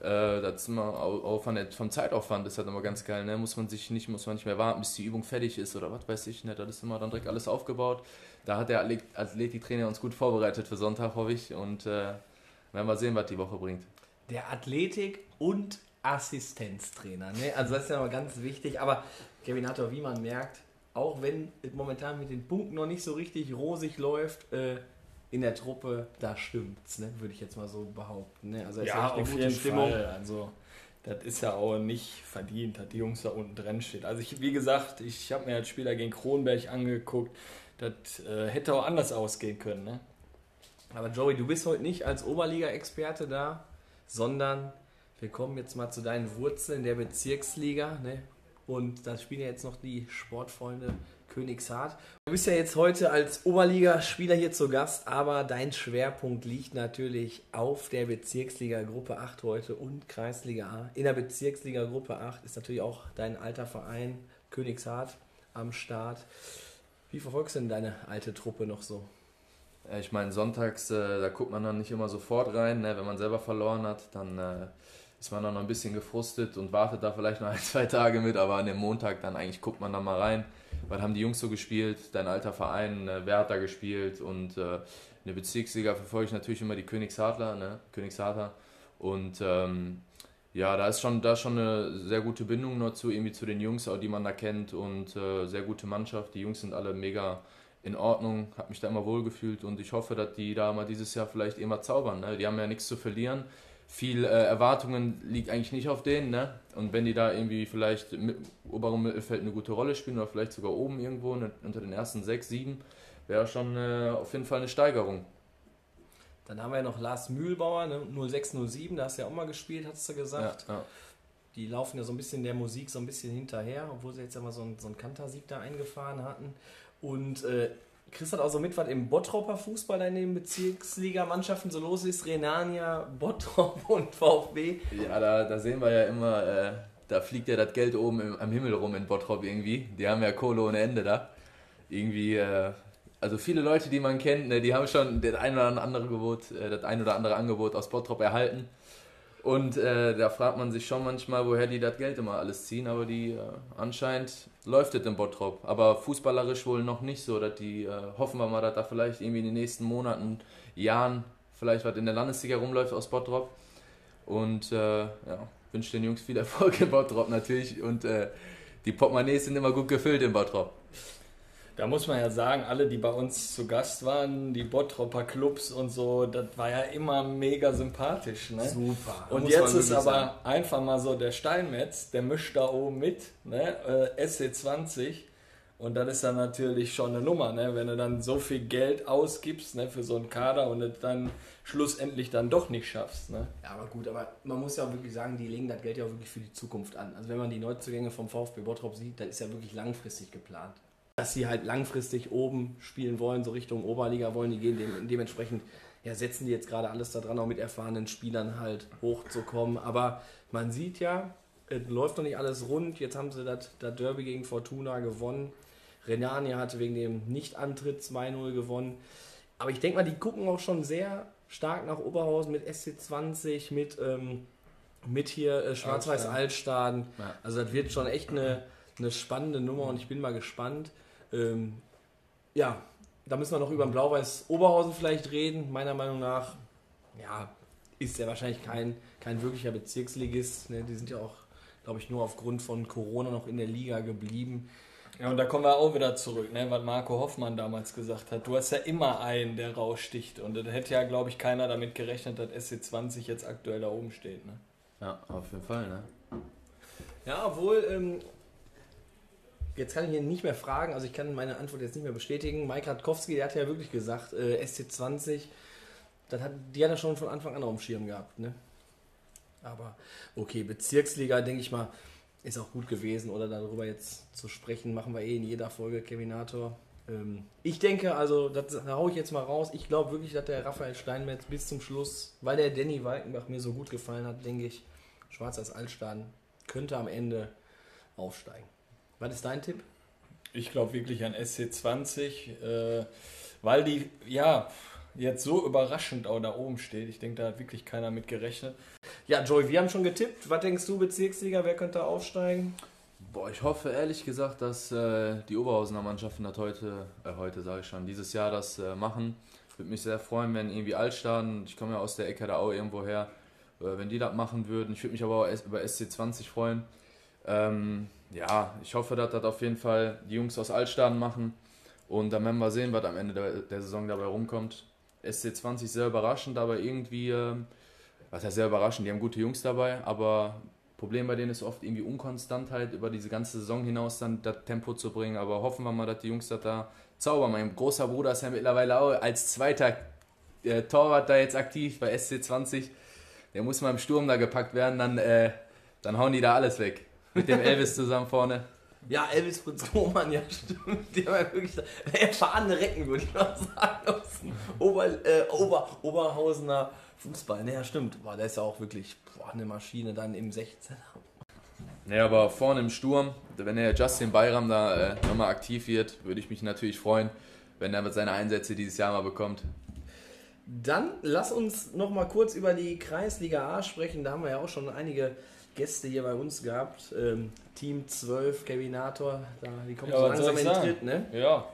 Äh, das immer auch vom Zeitaufwand ist halt immer ganz geil. Ne? Muss man sich nicht, muss man nicht mehr warten, bis die Übung fertig ist oder was weiß ich. Ne? Das ist immer dann direkt alles aufgebaut. Da hat der Athletiktrainer uns gut vorbereitet für Sonntag, hoffe ich. Und äh, werden wir sehen, was die Woche bringt. Der Athletik- und Assistenztrainer. Ne? Also das ist ja mal ganz wichtig. Aber Kevin Hatter, wie man merkt, auch wenn momentan mit den Punkten noch nicht so richtig rosig läuft, äh, in der Truppe, da stimmt's, ne? würde ich jetzt mal so behaupten. Ne? Also ja, auf jeden Stimmung. Fall. Also das ist ja auch nicht verdient, dass die Jungs da unten drin stehen. Also ich, wie gesagt, ich habe mir als Spieler gegen Kronberg angeguckt, das äh, hätte auch anders ausgehen können. Ne? Aber Joey, du bist heute nicht als Oberliga-Experte da, sondern wir kommen jetzt mal zu deinen Wurzeln der Bezirksliga. Ne? Und da spielen ja jetzt noch die Sportfreunde Königshardt. Du bist ja jetzt heute als Oberligaspieler hier zu Gast, aber dein Schwerpunkt liegt natürlich auf der Bezirksliga Gruppe 8 heute und Kreisliga A. In der Bezirksliga Gruppe 8 ist natürlich auch dein alter Verein Königshardt am Start. Wie verfolgst du denn deine alte Truppe noch so? Ich meine, sonntags, äh, da guckt man dann nicht immer sofort rein. Ne? Wenn man selber verloren hat, dann äh, ist man dann noch ein bisschen gefrustet und wartet da vielleicht noch ein, [laughs] zwei Tage mit. Aber an dem Montag dann eigentlich guckt man dann mal rein was haben die Jungs so gespielt, dein alter Verein, äh, wer hat da gespielt und äh, in der Bezirksliga verfolge ich natürlich immer die Königsadler, ne? Königsharter und ähm, ja, da ist schon, da ist schon eine sehr gute Bindung noch zu, irgendwie zu den Jungs, auch die man da kennt und äh, sehr gute Mannschaft. Die Jungs sind alle mega in Ordnung, habe mich da immer wohl gefühlt und ich hoffe, dass die da mal dieses Jahr vielleicht immer zaubern. Ne? Die haben ja nichts zu verlieren viel äh, Erwartungen liegt eigentlich nicht auf denen, ne? Und wenn die da irgendwie vielleicht im oberen Mittelfeld eine gute Rolle spielen oder vielleicht sogar oben irgendwo ne, unter den ersten sechs, sieben, wäre schon äh, auf jeden Fall eine Steigerung. Dann haben wir ja noch Lars Mühlbauer, ne? 0607, da hast du ja auch mal gespielt, hast du gesagt. Ja, ja. Die laufen ja so ein bisschen der Musik so ein bisschen hinterher, obwohl sie jetzt ja mal so einen, so einen Kantersieg da eingefahren hatten. Und äh, kriegst du auch so mit, was im Bottropper Fußball in den Bezirksligamannschaften so los ist? Renania, Bottrop [laughs] und VfB? Ja, da, da sehen wir ja immer, äh, da fliegt ja das Geld oben im, am Himmel rum in Bottrop irgendwie. Die haben ja Kohle ohne Ende da. Irgendwie, äh, also viele Leute, die man kennt, ne, die haben schon das ein oder andere Angebot, äh, das ein oder andere Angebot aus Bottrop erhalten. Und äh, da fragt man sich schon manchmal, woher die das Geld immer alles ziehen, aber die äh, anscheinend läuft es im Bottrop. Aber fußballerisch wohl noch nicht so, dass die, äh, hoffen wir mal, dass da vielleicht irgendwie in den nächsten Monaten, Jahren vielleicht was in der Landesliga rumläuft aus Bottrop. Und äh, ja, wünsche den Jungs viel Erfolg in Bottrop natürlich und äh, die Portemonnaies sind immer gut gefüllt in Bottrop. Da muss man ja sagen, alle, die bei uns zu Gast waren, die Bottropper Clubs und so, das war ja immer mega sympathisch. Ne? Super. Und jetzt ist aber sagen. einfach mal so der Steinmetz, der mischt da oben mit, ne? äh, SC20. Und das ist dann natürlich schon eine Nummer, ne? wenn du dann so viel Geld ausgibst ne, für so einen Kader und es dann schlussendlich dann doch nicht schaffst. Ne? Ja, aber gut, aber man muss ja auch wirklich sagen, die legen das Geld ja auch wirklich für die Zukunft an. Also wenn man die Neuzugänge vom VfB Bottrop sieht, dann ist ja wirklich langfristig geplant dass sie halt langfristig oben spielen wollen, so Richtung Oberliga wollen die gehen. Dem, dementsprechend ja, setzen die jetzt gerade alles daran, auch mit erfahrenen Spielern halt hochzukommen. Aber man sieht ja, es läuft noch nicht alles rund. Jetzt haben sie das, das Derby gegen Fortuna gewonnen. Renania hatte wegen dem Nichtantritt 2-0 gewonnen. Aber ich denke mal, die gucken auch schon sehr stark nach Oberhausen mit SC20, mit, ähm, mit hier äh, Schwarz-Weiß-Altstaden. Ja. Also das wird schon echt eine, eine spannende Nummer und ich bin mal gespannt. Ähm, ja, da müssen wir noch über Blau-Weiß Oberhausen vielleicht reden. Meiner Meinung nach, ja, ist er wahrscheinlich kein, kein wirklicher Bezirksligist. Ne? Die sind ja auch, glaube ich, nur aufgrund von Corona noch in der Liga geblieben. Ja, und da kommen wir auch wieder zurück, ne, was Marco Hoffmann damals gesagt hat. Du hast ja immer einen, der raussticht. Und da hätte ja, glaube ich, keiner damit gerechnet, dass SC20 jetzt aktuell da oben steht. Ne? Ja, auf jeden Fall, ne? Ja, obwohl, ähm, Jetzt kann ich ihn nicht mehr fragen, also ich kann meine Antwort jetzt nicht mehr bestätigen. Mike Radkowski, der hat ja wirklich gesagt, äh, SC20, das hat, die hat er schon von Anfang an auf dem Schirm gehabt. Ne? Aber okay, Bezirksliga, denke ich mal, ist auch gut gewesen. Oder darüber jetzt zu sprechen, machen wir eh in jeder Folge, Kevinator. Ähm, ich denke, also, das haue ich jetzt mal raus. Ich glaube wirklich, dass der Raphael Steinmetz bis zum Schluss, weil der Danny Walkenbach mir so gut gefallen hat, denke ich, Schwarz als Altstaden könnte am Ende aufsteigen. Was ist dein Tipp? Ich glaube wirklich an SC20, äh, weil die, ja, jetzt so überraschend auch da oben steht. Ich denke, da hat wirklich keiner mit gerechnet. Ja, Joey, wir haben schon getippt. Was denkst du, Bezirksliga, wer könnte aufsteigen? Boah, ich hoffe ehrlich gesagt, dass äh, die Oberhausener Mannschaften das heute, äh, heute sage ich schon, dieses Jahr das äh, machen. Würde mich sehr freuen, wenn irgendwie Altstaden, ich komme ja aus der Ecke da auch irgendwo her, äh, wenn die das machen würden. Ich würde mich aber auch über SC20 freuen. Ähm, ja, ich hoffe, dass das auf jeden Fall die Jungs aus Altstaden machen. Und dann werden wir sehen, was am Ende der, der Saison dabei rumkommt. SC20 sehr überraschend, aber irgendwie, äh, was heißt sehr überraschend, die haben gute Jungs dabei, aber Problem bei denen ist oft irgendwie Unkonstantheit über diese ganze Saison hinaus dann das Tempo zu bringen. Aber hoffen wir mal, dass die Jungs das da zaubern. Mein großer Bruder ist ja mittlerweile auch als zweiter äh, Torwart da jetzt aktiv bei SC20. Der muss mal im Sturm da gepackt werden, dann, äh, dann hauen die da alles weg. Mit dem Elvis zusammen vorne. Ja, Elvis Prinz Roman, ja stimmt. Die haben ja wirklich erfahrene Recken, würde ich mal sagen. Aus dem Ober, äh, Ober, Oberhausener Fußball. Naja, stimmt. Boah, der ist ja auch wirklich boah, eine Maschine dann im 16er. Ja, aber vorne im Sturm, wenn der Justin Bayram da äh, nochmal aktiv wird, würde ich mich natürlich freuen, wenn er mit seine Einsätze dieses Jahr mal bekommt. Dann lass uns noch mal kurz über die Kreisliga A sprechen. Da haben wir ja auch schon einige Gäste hier bei uns gehabt. Ähm, Team 12, Kevinator, da, die kommen Ja, so langsam in den? Tritt, ne? Ja,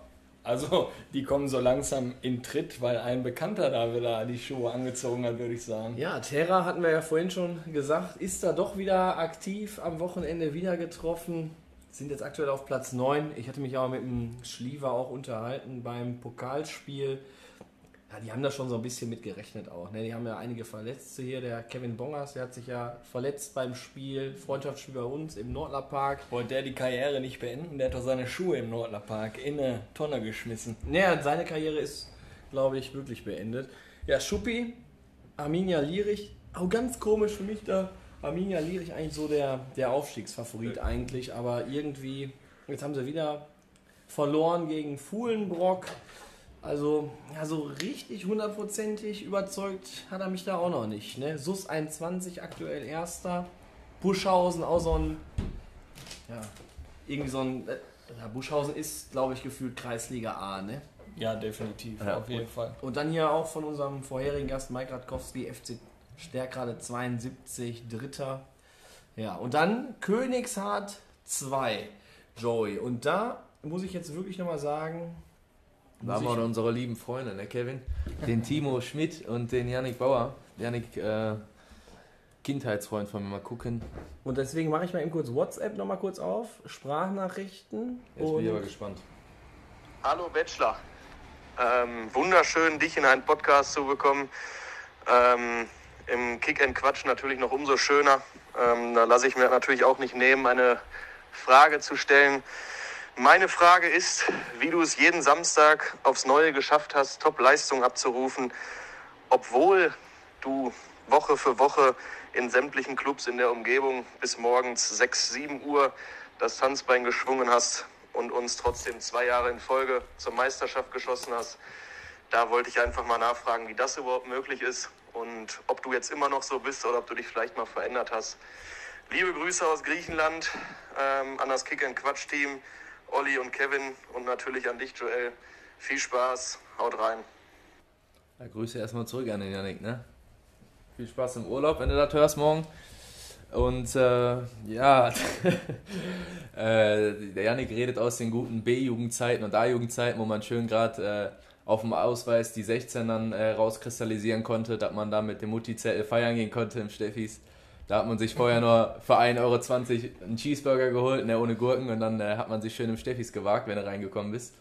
also die kommen so langsam in Tritt, weil ein Bekannter da wieder die Schuhe angezogen hat, würde ich sagen. Ja, Terra hatten wir ja vorhin schon gesagt, ist da doch wieder aktiv am Wochenende wieder getroffen. Sind jetzt aktuell auf Platz 9. Ich hatte mich auch mit dem Schliever auch unterhalten beim Pokalspiel. Ja, die haben da schon so ein bisschen mit gerechnet auch. Ne? Die haben ja einige Verletzte hier. Der Kevin Bongers, der hat sich ja verletzt beim Spiel, Freundschaftsspiel bei uns im Nordler Park. Wollte der die Karriere nicht beenden? Der hat doch seine Schuhe im Nordler Park in eine Tonne geschmissen. Naja, seine Karriere ist, glaube ich, wirklich beendet. Ja, Schuppi, Arminia Lierich, auch ganz komisch für mich da. Arminia Lierich eigentlich so der, der Aufstiegsfavorit eigentlich, aber irgendwie, jetzt haben sie wieder verloren gegen Fuhlenbrock. Also, ja, so richtig hundertprozentig überzeugt hat er mich da auch noch nicht. Ne? SUS 21 aktuell erster. Buschhausen auch so ein, ja, irgendwie so ein, äh, ja, Buschhausen ist, glaube ich, gefühlt Kreisliga A, ne? Ja, definitiv, Ja. auf jeden Fall. Und dann hier auch von unserem vorherigen Gast Mike Radkowski, FC Stärkrade 72, Dritter. Ja, und dann Königshardt 2, Joey. Und da muss ich jetzt wirklich nochmal sagen, Da haben wir unsere lieben Freunde, ne Kevin? Den Timo Schmidt und den Yannick Bauer. Yannick, äh, Kindheitsfreund von mir, mal gucken. und deswegen mache ich mal eben kurz WhatsApp nochmal kurz auf, Sprachnachrichten. Jetzt bin ich aber gespannt. Hallo Bachelor. Ähm, wunderschön, dich in einen Podcast zu bekommen. Ähm, Im Kick and Quatsch natürlich noch umso schöner. Ähm, da lasse ich mir natürlich auch nicht nehmen, eine Frage zu stellen. Meine Frage ist, wie du es jeden Samstag aufs Neue geschafft hast, Top-Leistung abzurufen, obwohl du Woche für Woche in sämtlichen Clubs in der Umgebung bis morgens 6, 7 Uhr das Tanzbein geschwungen hast und uns trotzdem zwei Jahre in Folge zur Meisterschaft geschossen hast. Da wollte ich einfach mal nachfragen, wie das überhaupt möglich ist und ob du jetzt immer noch so bist oder ob du dich vielleicht mal verändert hast. Liebe Grüße aus Griechenland ähm, an das Kick and Quatsch Team, Olli und Kevin und natürlich an dich, Joel. Viel Spaß, haut rein. Ja, Grüße erstmal zurück an den Yannick, ne? Viel Spaß im Urlaub, wenn du das hörst morgen. Und äh, ja, [laughs] äh, der Yannick redet aus den guten B-Jugendzeiten und A-Jugendzeiten, wo man schön gerade äh, auf dem Ausweis die 16 dann äh, rauskristallisieren konnte, dass man da mit dem Mutti-Zettel feiern gehen konnte im Steffis. Da hat man sich vorher nur für 1,20 Euro einen Cheeseburger geholt, ne, ohne Gurken, und dann äh, hat man sich schön im Steffis gewagt, wenn du reingekommen bist.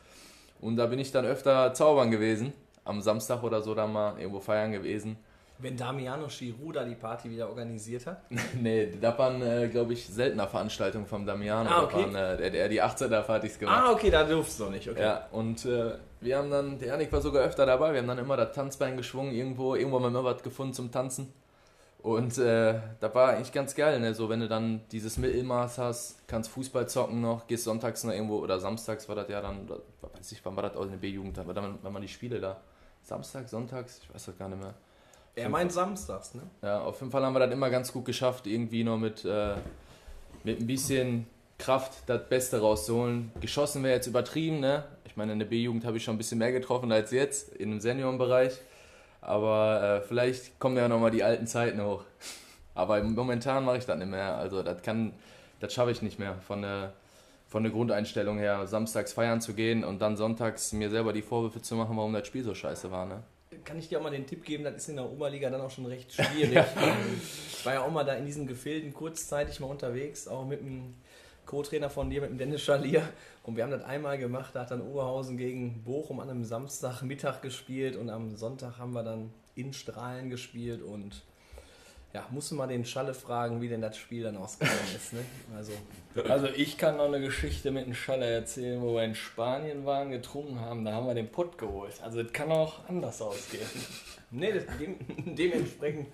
Und da bin ich dann öfter zaubern gewesen. Am Samstag oder so dann mal irgendwo feiern gewesen. wenn Damiano Giroud da die Party wieder organisiert hat. [laughs] nee, das waren, äh, glaube ich, seltener Veranstaltungen vom Damiano. Ah, Da okay. waren, äh, der, der die 18er-Partys gemacht. Ah, okay, da durfst du noch nicht, okay. Ja, und äh, wir haben dann, der Janik war sogar öfter dabei, wir haben dann immer das Tanzbein geschwungen, irgendwo, irgendwo haben wir immer was gefunden zum Tanzen. Und äh, das war eigentlich ganz geil, ne? So, wenn du dann dieses Mittelmaß hast, kannst Fußball zocken noch, gehst sonntags noch irgendwo oder samstags war das ja dann, oder, weiß ich, wann war das auch in der B-Jugend, dann, wenn man die Spiele da, Samstag, sonntags, ich weiß das gar nicht mehr. Er meint samstags, ne? Ja, auf jeden Fall haben wir das immer ganz gut geschafft, irgendwie noch mit, äh, mit ein bisschen Kraft das Beste rauszuholen. Geschossen wäre jetzt übertrieben, ne? Ich meine, in der B-Jugend habe ich schon ein bisschen mehr getroffen als jetzt, in dem Seniorenbereich. Aber äh, vielleicht kommen ja nochmal die alten Zeiten hoch. Aber momentan mache ich das nicht mehr. Also das kann, das schaffe ich nicht mehr von der, von der Grundeinstellung her, samstags feiern zu gehen und dann sonntags mir selber die Vorwürfe zu machen, warum das Spiel so scheiße war. Ne? Kann ich dir auch mal den Tipp geben, das ist in der Oberliga dann auch schon recht [laughs] schwierig. ja. Ich war ja auch mal da in diesen Gefilden kurzzeitig mal unterwegs, auch mit dem Co-Trainer von dir, mit dem Dennis Schalier. Und wir haben das einmal gemacht, da hat dann Oberhausen gegen Bochum an einem Samstagmittag gespielt und am Sonntag haben wir dann in Strahlen gespielt und ja, musst du mal den Schalle fragen, wie denn das Spiel dann ausgegangen ist. Ne? Also. also ich kann noch eine Geschichte mit dem Schalle erzählen, wo wir in Spanien waren, getrunken haben, da haben wir den Pott geholt. Also das kann auch anders ausgehen. nee, das, dem, dementsprechend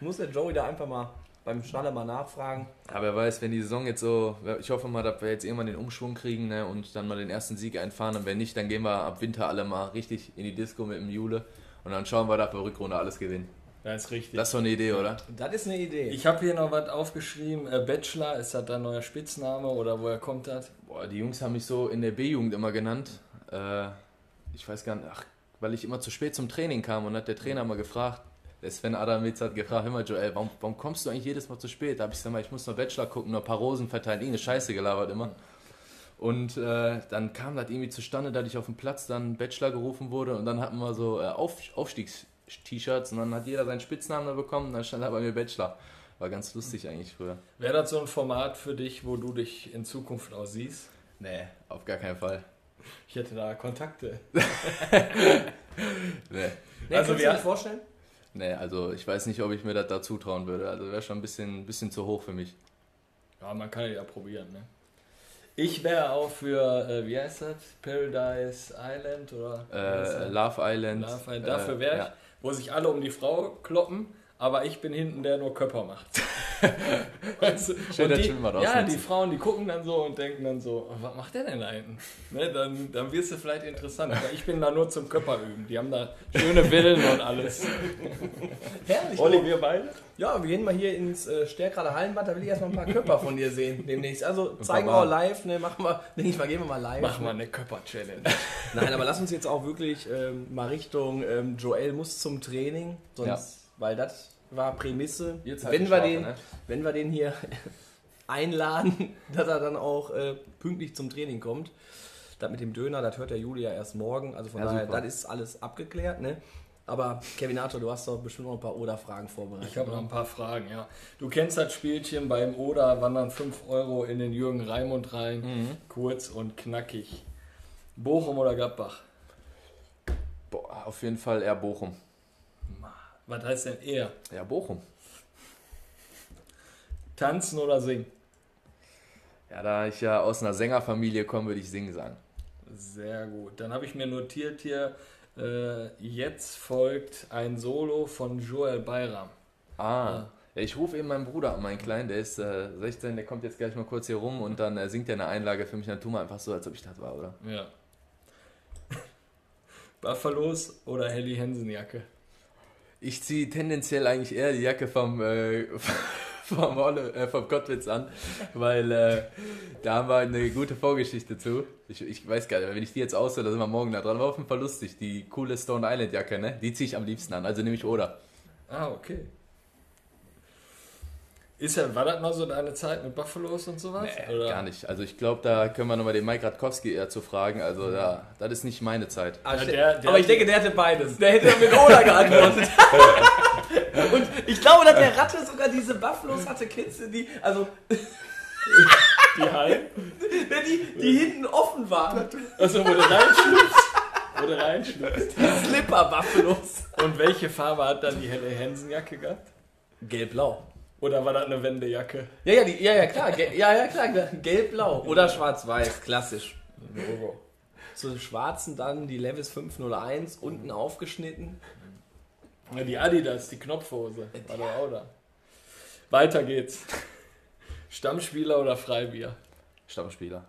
muss der Joey da einfach mal beim Schnaller mal nachfragen. Aber wer weiß, wenn die Saison jetzt so, ich hoffe mal, dass wir jetzt irgendwann den Umschwung kriegen ne, und dann mal den ersten Sieg einfahren. Und wenn nicht, dann gehen wir ab Winter alle mal richtig in die Disco mit dem Jule und dann schauen wir, dass wir Rückrunde alles gewinnen. Das ist richtig. Das ist so eine Idee, oder? Das ist eine Idee. Ich habe hier noch was aufgeschrieben. Äh, Bachelor, ist das dein neuer Spitzname oder woher kommt das? Boah, die Jungs haben mich so in der B-Jugend immer genannt. Äh, ich weiß gar nicht, ach, weil ich immer zu spät zum Training kam und hat der Trainer mal gefragt, der Sven Adamitz hat gefragt, hör mal Joel, warum, warum kommst du eigentlich jedes Mal zu spät? Da habe ich gesagt, ich muss noch Bachelor gucken, nur ein paar Rosen verteilen, irgendeine Scheiße gelabert immer. Und äh, dann kam das irgendwie zustande, dass ich auf dem Platz dann Bachelor gerufen wurde und dann hatten wir so äh, auf, Aufstiegs-T-Shirts und dann hat jeder seinen Spitznamen bekommen und dann stand da bei mir Bachelor. War ganz lustig eigentlich früher. Wäre das so ein Format für dich, wo du dich in Zukunft auch siehst? Nee, auf gar keinen Fall. Ich hätte da Kontakte. nee. [laughs] nee. Also, wir vorstellen? Nee, also ich weiß nicht, ob ich mir das da zutrauen würde. Also wäre schon ein bisschen, bisschen zu hoch für mich. Ja, man kann ja probieren, ne? Ich wäre auch für, äh, wie heißt das? Paradise Island oder? Äh, Love Island. Love Island. Dafür wäre ich, ja. wo sich alle um die Frau kloppen aber ich bin hinten, der nur Körper macht. [laughs] [laughs] weißt du? und die, ja, die Frauen, die gucken dann so und denken dann so, oh, was macht der denn da hinten? Ne, dann, dann wirst du vielleicht interessant. Aber ich bin da nur zum Körper üben. Die haben da schöne Villen und alles. [laughs] Herrlich. Olli, wir beide? Ja, wir gehen mal hier ins äh, Stärkrader Hallenbad, da will ich erstmal ein paar [laughs] Körper von dir sehen demnächst. Also zeigen wir auch live, ne, machen wir, denke ich mal, gehen wir mal live. Machen wir eine Körper-Challenge. Nein, aber lass uns jetzt auch wirklich ähm, mal Richtung ähm, Joel muss zum Training, sonst, ja. weil das war Prämisse. Wenn wir, den, ne? wenn wir den hier [laughs] einladen, [laughs] dass er dann auch äh, pünktlich zum Training kommt. Das mit dem Döner, das hört der Julia erst morgen. Also von ja, daher, super. das ist alles abgeklärt. Ne? Aber Kevinato, du hast doch bestimmt noch ein paar Oder-Fragen vorbereitet. Ich habe noch ein paar Fragen, ja. Du kennst das Spielchen beim Oder, wandern 5 Euro in den Jürgen Raimund rein. Mhm. Kurz und knackig. Bochum oder Gladbach? Boah, auf jeden Fall eher Bochum. Was heißt denn eher? Ja, Bochum. Tanzen oder singen? Ja, da ich ja aus einer Sängerfamilie komme, würde ich singen sagen. Sehr gut. Dann habe ich mir notiert hier, äh, jetzt folgt ein Solo von Joel Bayram. Ah. Ja, ich rufe eben meinen Bruder an, meinen Kleinen, der ist äh, 16, der kommt jetzt gleich mal kurz hier rum und dann äh, singt er eine Einlage für mich. Dann tun wir einfach so, als ob ich das war, oder? Ja. [laughs] Buffalos oder Helly Hansen Jacke? Ich ziehe tendenziell eigentlich eher die Jacke vom, äh, [laughs] vom, Olle, äh, vom Kottwitz an, weil äh, da haben wir eine gute Vorgeschichte zu. Ich, ich weiß gar nicht, wenn ich die jetzt aussehe, da sind wir morgen da dran. War auf jeden Fall lustig. Die coole Stone Island Jacke, ne? Die ziehe ich am liebsten an. Also nehme ich Oder. Ah, okay. Ist ja, war das noch so deine Zeit mit Buffalos und sowas? Nee, oder? gar nicht. Also ich glaube, da können wir nochmal den Mike Radkowski eher zu fragen. Also da, das ist nicht meine Zeit. Ja, der, der aber ich denke, der hätte beides. Der hätte mit Ola geantwortet. [laughs] und ich glaube, dass der Ratte sogar diese Buffalos hatte. Du die? Also... [laughs] die Heim? Die, die hinten offen waren. Also wo du reinschlüpfst. Wo du reinschlüpfst. Die Slipper-Buffalos. Und welche Farbe hat dann die helle Hensenjacke gehabt? Gelb-blau. Oder war das eine Wendejacke? Ja, ja, die, ja, ja, klar. ja, ja, klar. Gelb-blau. Oder schwarz-weiß, klassisch. Logo. Zu schwarzen dann die Levis 501, unten aufgeschnitten. Ja, die Adidas, die Knopfhose. War doch auch da. Weiter geht's. Stammspieler oder Freibier? Stammspieler.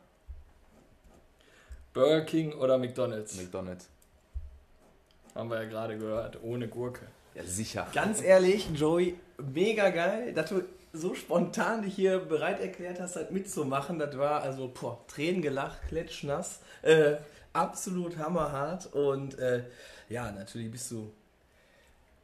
Burger King oder McDonalds? McDonalds. Haben wir ja gerade gehört, ohne Gurke. Ja, sicher. Ganz ehrlich, Joey, mega geil, dass du so spontan dich hier bereit erklärt hast, halt mitzumachen. Das war also, boah, Tränen gelacht, klatschnass. Äh, absolut hammerhart. Und äh, ja, natürlich bist du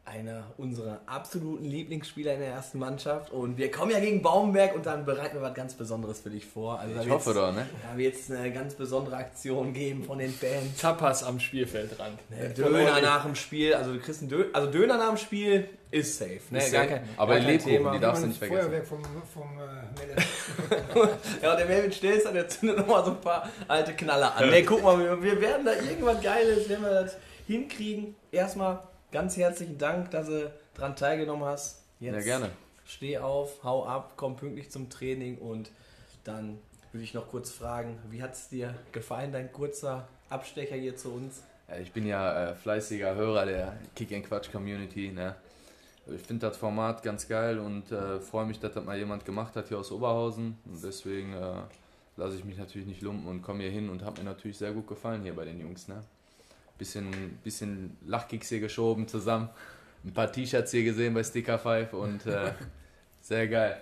einer unserer absoluten Lieblingsspieler in der ersten Mannschaft. Und wir kommen ja gegen Baumberg und dann bereiten wir was ganz Besonderes für dich vor. Also Ich hoffe doch, ne? Da wird es eine ganz besondere Aktion geben von den Fans. Tapas am Spielfeldrand. Ne, Döner nach dem Spiel, also du kriegst einen Döner, also Döner nach dem Spiel ist safe. Ne? Ist gar safe. kein, Aber gar die kein Lebkuchen, Thema. die darfst du nicht vergessen. Feuerwerk vom, vom äh. [laughs] Ja, der Melvin Stelzer, der zündet [laughs] nochmal so ein paar alte Knaller an. Ne, guck mal, wir, wir werden da irgendwas Geiles, wenn wir das hinkriegen. Erstmal ganz herzlichen Dank, dass du dran teilgenommen hast. Jetzt Ja, gerne. Steh auf, hau ab, komm pünktlich zum Training und dann würde ich noch kurz fragen, wie hat es dir gefallen, dein kurzer Abstecher hier zu uns? Ja, ich bin ja äh, fleißiger Hörer der Kick and Quatsch Community. Ne? Ich finde das Format ganz geil und äh, freue mich, dass das mal jemand gemacht hat hier aus Oberhausen. Und deswegen äh, lasse ich mich natürlich nicht lumpen und komme hier hin und habe mir natürlich sehr gut gefallen hier bei den Jungs. Ne? Bisschen, bisschen Lachkicks hier geschoben zusammen. Ein paar T-Shirts hier gesehen bei Sticker 5 und äh, [laughs] sehr geil.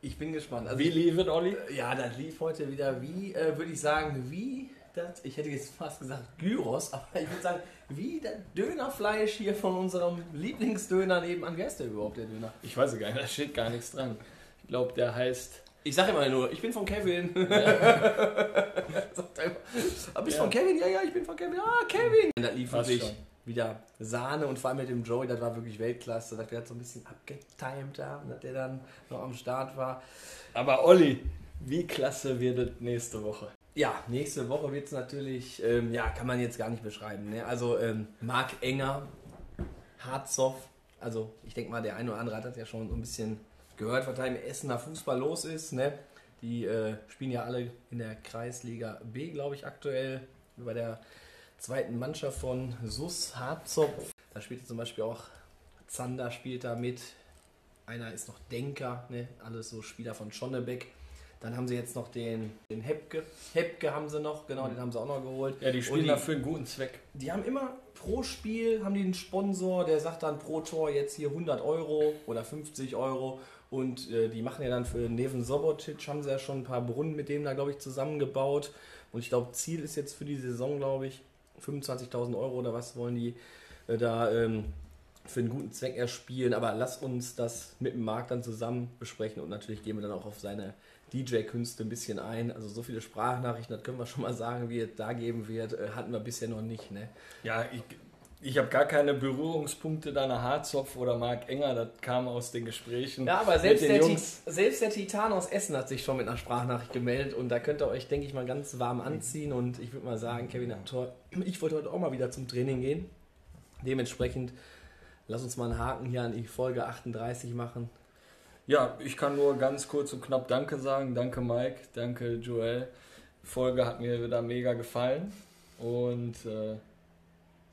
Ich bin gespannt. Also Wie lief es, Olli? Ja, das lief heute wieder wie, äh, würde ich sagen, wie das, ich hätte jetzt fast gesagt Gyros, [laughs] aber ich würde sagen, wie das Dönerfleisch hier von unserem Lieblingsdöner nebenan. Wer ist der überhaupt, der Döner? Ich weiß es gar nicht, da steht gar nichts dran. Ich glaube, der heißt. Ich sage immer nur, ich bin von Kevin. [laughs] Sagt immer, "Ah, bist Ja. von Kevin? Ja, ja, ich bin von Kevin. Ah, Kevin. Das lief wirklich schon. wieder Sahne und vor allem mit dem Joey, das war wirklich Weltklasse. Das der hat so ein bisschen abgetimed da, dass der dann noch am Start war. Aber Olli, wie klasse wird es nächste Woche? Ja, nächste Woche wird es natürlich, ähm, ja, kann man jetzt gar nicht beschreiben. Ne? Also ähm, Marc Enger, Hartzoff, also ich denke mal, der eine oder andere hat das ja schon so ein bisschen gehört, was da im Essener Fußball los ist. Ne? Die äh, spielen ja alle in der Kreisliga B, glaube ich, aktuell, bei der zweiten Mannschaft von Sus Hartzopf. Da spielt zum Beispiel auch Zander spielt da mit. Einer ist noch Denker, ne? alles so Spieler von Schonnebeck. Dann haben sie jetzt noch den, den Hepke. Hepke haben sie noch, genau, den haben sie auch noch geholt. Ja, die spielen die- dafür einen guten Zweck. Die haben immer pro Spiel, haben die einen Sponsor, der sagt dann pro Tor jetzt hier 100 Euro oder 50 Euro. Und äh, die machen ja dann für Neven Sobotic, haben sie ja schon ein paar Brunnen mit dem da, glaube ich, zusammengebaut. Und ich glaube, Ziel ist jetzt für die Saison, glaube ich, 25.000 Euro oder was wollen die äh, da ähm, für einen guten Zweck erspielen. Aber lass uns das mit dem Markt dann zusammen besprechen und natürlich gehen wir dann auch auf seine DJ-Künste ein bisschen ein. Also so viele Sprachnachrichten, das können wir schon mal sagen, wie es da geben wird, äh, hatten wir bisher noch nicht. Ne? Ja, ich, ich habe gar keine Berührungspunkte nach Harzopf oder Marc Enger, das kam aus den Gesprächen. Ja, aber selbst der, Ti- Jungs. selbst der Titan aus Essen hat sich schon mit einer Sprachnachricht gemeldet und da könnt ihr euch, denke ich mal, ganz warm anziehen und ich würde mal sagen, Kevin. Ich wollte heute auch mal wieder zum Training gehen. Dementsprechend lass uns mal einen Haken hier an die Folge 38 machen. Ja, ich kann nur ganz kurz und knapp Danke sagen. Danke Mike, danke Joel. Die Folge hat mir wieder mega gefallen. Und äh,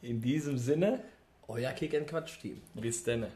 in diesem Sinne, Euer Kick and Quatsch Team. bis denne.